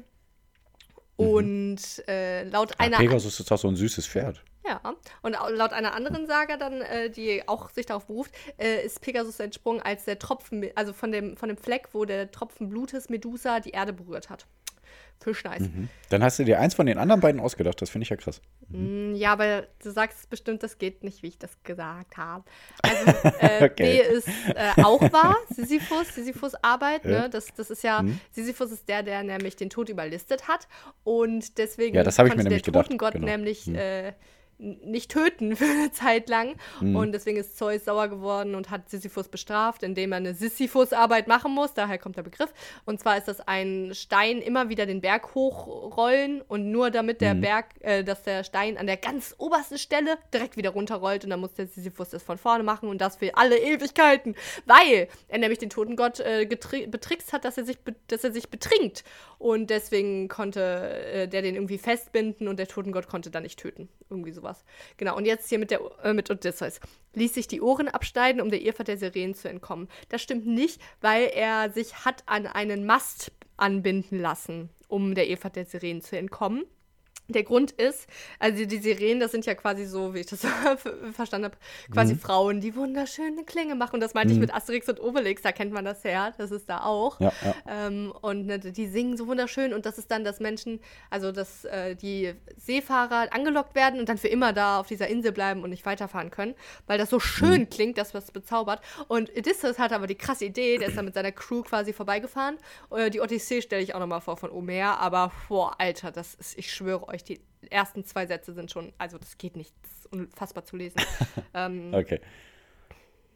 S3: Und äh, laut
S2: Mhm.
S3: Einer
S2: Pegasus ist doch so ein süßes Pferd.
S3: ja, und au- laut einer anderen Saga dann, äh, die auch sich darauf beruft, äh, ist Pegasus entsprungen, als der Tropfen, also von dem, von dem Fleck, wo der Tropfen Blutes Medusa die Erde berührt hat. Fisch nice.
S2: Dann hast du dir eins von den anderen beiden ausgedacht. Das finde ich ja krass.
S3: Mm, Ja, aber du sagst bestimmt, das geht nicht, wie ich das gesagt habe. Also äh, B
S2: Okay.
S3: ist äh, auch wahr, Sisyphus, Sisyphus Arbeit,
S2: Ja.
S3: ne? Das, das ist ja, Sisyphus ist der, der nämlich den Tod überlistet hat und deswegen
S2: Ja, das ich mir nämlich
S3: der
S2: gedacht,
S3: Totengott
S2: genau.
S3: nämlich äh, n- nicht töten für eine Zeit lang
S2: Mhm.
S3: und deswegen ist Zeus sauer geworden und hat Sisyphus bestraft, indem er eine Sisyphus-Arbeit machen muss, daher kommt der Begriff. Und zwar ist das ein Stein immer wieder den Berg hochrollen und nur damit der
S2: Mhm.
S3: Berg, äh, dass der Stein an der ganz obersten Stelle direkt wieder runterrollt und dann muss der Sisyphus das von vorne machen und das für alle Ewigkeiten, weil er nämlich den Totengott äh, betrickst hat, dass er sich, dass er sich betrinkt und deswegen konnte äh, der den irgendwie festbinden und der Totengott konnte dann nicht töten. Irgendwie sowas. Genau, und jetzt hier mit, der, äh, mit Odysseus. Ließ sich die Ohren abschneiden, um der Irrfahrt der Sirenen zu entkommen. Das stimmt nicht, weil er sich hat an einen Mast anbinden lassen, um der Irrfahrt der Sirenen zu entkommen. Der Grund ist, also die Sirenen, das sind ja quasi so, wie ich das verstanden habe, quasi Frauen, die wunderschöne Klänge machen. Und das meinte ich mit Asterix und Obelix, da kennt man das her, das ist da auch.
S2: Ja, ja.
S3: Ähm, und ne, die singen so wunderschön und das ist dann, dass Menschen, also dass äh, die Seefahrer angelockt werden und dann für immer da auf dieser Insel bleiben und nicht weiterfahren können, weil das so schön klingt, dass was bezaubert. Und Odysseus hatte aber die krasse Idee, der ist dann mit seiner Crew quasi vorbeigefahren. Äh, die Odyssee stelle ich auch nochmal vor von her, aber boah, Alter, das ist, ich schwöre euch, die ersten zwei Sätze sind schon, also das geht nicht, das ist unfassbar zu lesen. ähm,
S2: Okay.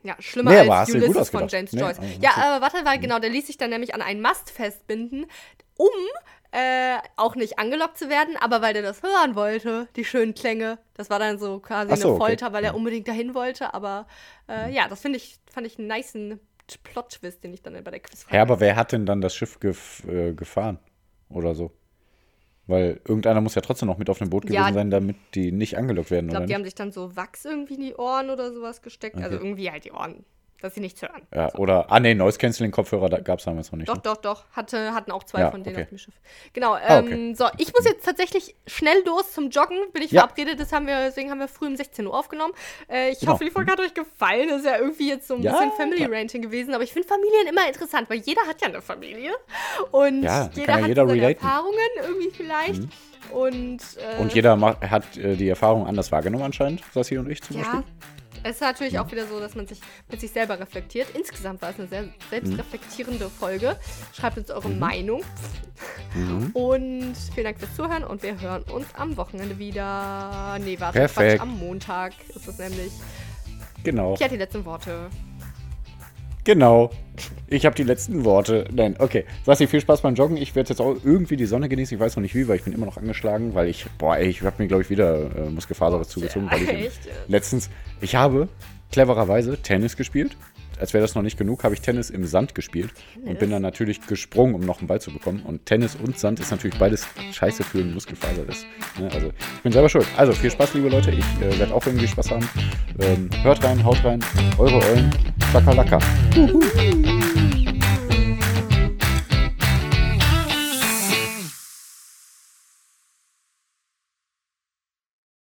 S3: ja, schlimmer
S2: Nee,
S3: als Ulysses von. James
S2: Nee,
S3: Joyce.
S2: also
S3: ja, aber warte, weil genau, der ließ sich dann nämlich an einen Mast festbinden, um äh, auch nicht angelockt zu werden, aber weil der das hören wollte, die schönen Klänge. Das war dann so quasi
S2: so,
S3: eine
S2: okay.
S3: Folter, weil er unbedingt dahin wollte. Aber äh, ja, das finde ich, fand ich einen nicen Plot-Twist, den ich dann bei der Quizfrage
S2: Ja, aber wer hat denn dann das Schiff gef äh, gefahren? Oder so? Weil irgendeiner muss ja trotzdem noch mit auf dem Boot
S3: Ja.
S2: gewesen sein, damit die nicht angelockt werden,
S3: Ich glaube, die
S2: nicht?
S3: haben sich dann so Wachs irgendwie in die Ohren oder sowas gesteckt. Also
S2: Okay.
S3: irgendwie halt die Ohren, dass sie nichts hören.
S2: Ja, oder, ah nee, Noise Canceling Kopfhörer gab es damals noch nicht.
S3: Doch,
S2: ne?
S3: doch, doch. Hatte, hatten auch zwei
S2: Ja,
S3: von denen
S2: okay.
S3: auf dem Schiff. Genau.
S2: Ah,
S3: Ähm,
S2: okay.
S3: So, ich muss jetzt tatsächlich schnell los zum Joggen. Bin ich
S2: Ja.
S3: verabredet. Das haben wir, deswegen haben wir früh um 16 Uhr aufgenommen. Äh, ich
S2: Genau.
S3: hoffe, die Folge hat euch gefallen. Das ist ja irgendwie jetzt so ein
S2: Ja,
S3: bisschen Family. Ranting gewesen. Aber ich finde Familien immer interessant, weil jeder hat ja eine Familie. Und
S2: da
S3: jeder
S2: ja
S3: hat
S2: jeder
S3: seine
S2: relaten. Mhm.
S3: Erfahrungen irgendwie vielleicht. Und, äh,
S2: Und jeder ma- hat äh, die Erfahrung anders wahrgenommen anscheinend, Sassi und ich zum
S3: ja,
S2: Beispiel.
S3: Es ist natürlich auch wieder so, dass man sich mit sich selber reflektiert. Insgesamt war es eine sehr selbstreflektierende Folge. Schreibt uns
S2: Mhm.
S3: eure Meinung. Und vielen Dank fürs Zuhören und wir hören uns am Wochenende wieder. Nee, warte,
S2: Perfekt.
S3: Quatsch, am Montag ist es nämlich.
S2: Genau,
S3: Ich hatte die letzten Worte.
S2: Genau. Ich habe die letzten Worte. Nein, okay. Sassi, viel Spaß beim Joggen. Ich werde jetzt auch irgendwie die Sonne genießen. Ich weiß noch nicht wie, weil ich bin immer noch angeschlagen, weil ich, boah, ey, ich habe mir, glaube ich, wieder äh, Muskelfaser zugezogen, weil ich letztens, ich habe clevererweise Tennis gespielt. Als wäre das noch nicht genug, habe ich Tennis im Sand gespielt und bin dann natürlich gesprungen, um noch einen Ball zu bekommen. Und Tennis und Sand ist natürlich beides scheiße für einen Muskelfaser. Das, ne, also ich bin selber schuld. Also viel Spaß, liebe Leute. Ich äh, werde auch irgendwie Spaß haben. Ähm, hört rein, haut rein. Eure Eulen. Chakalaka. Uhu.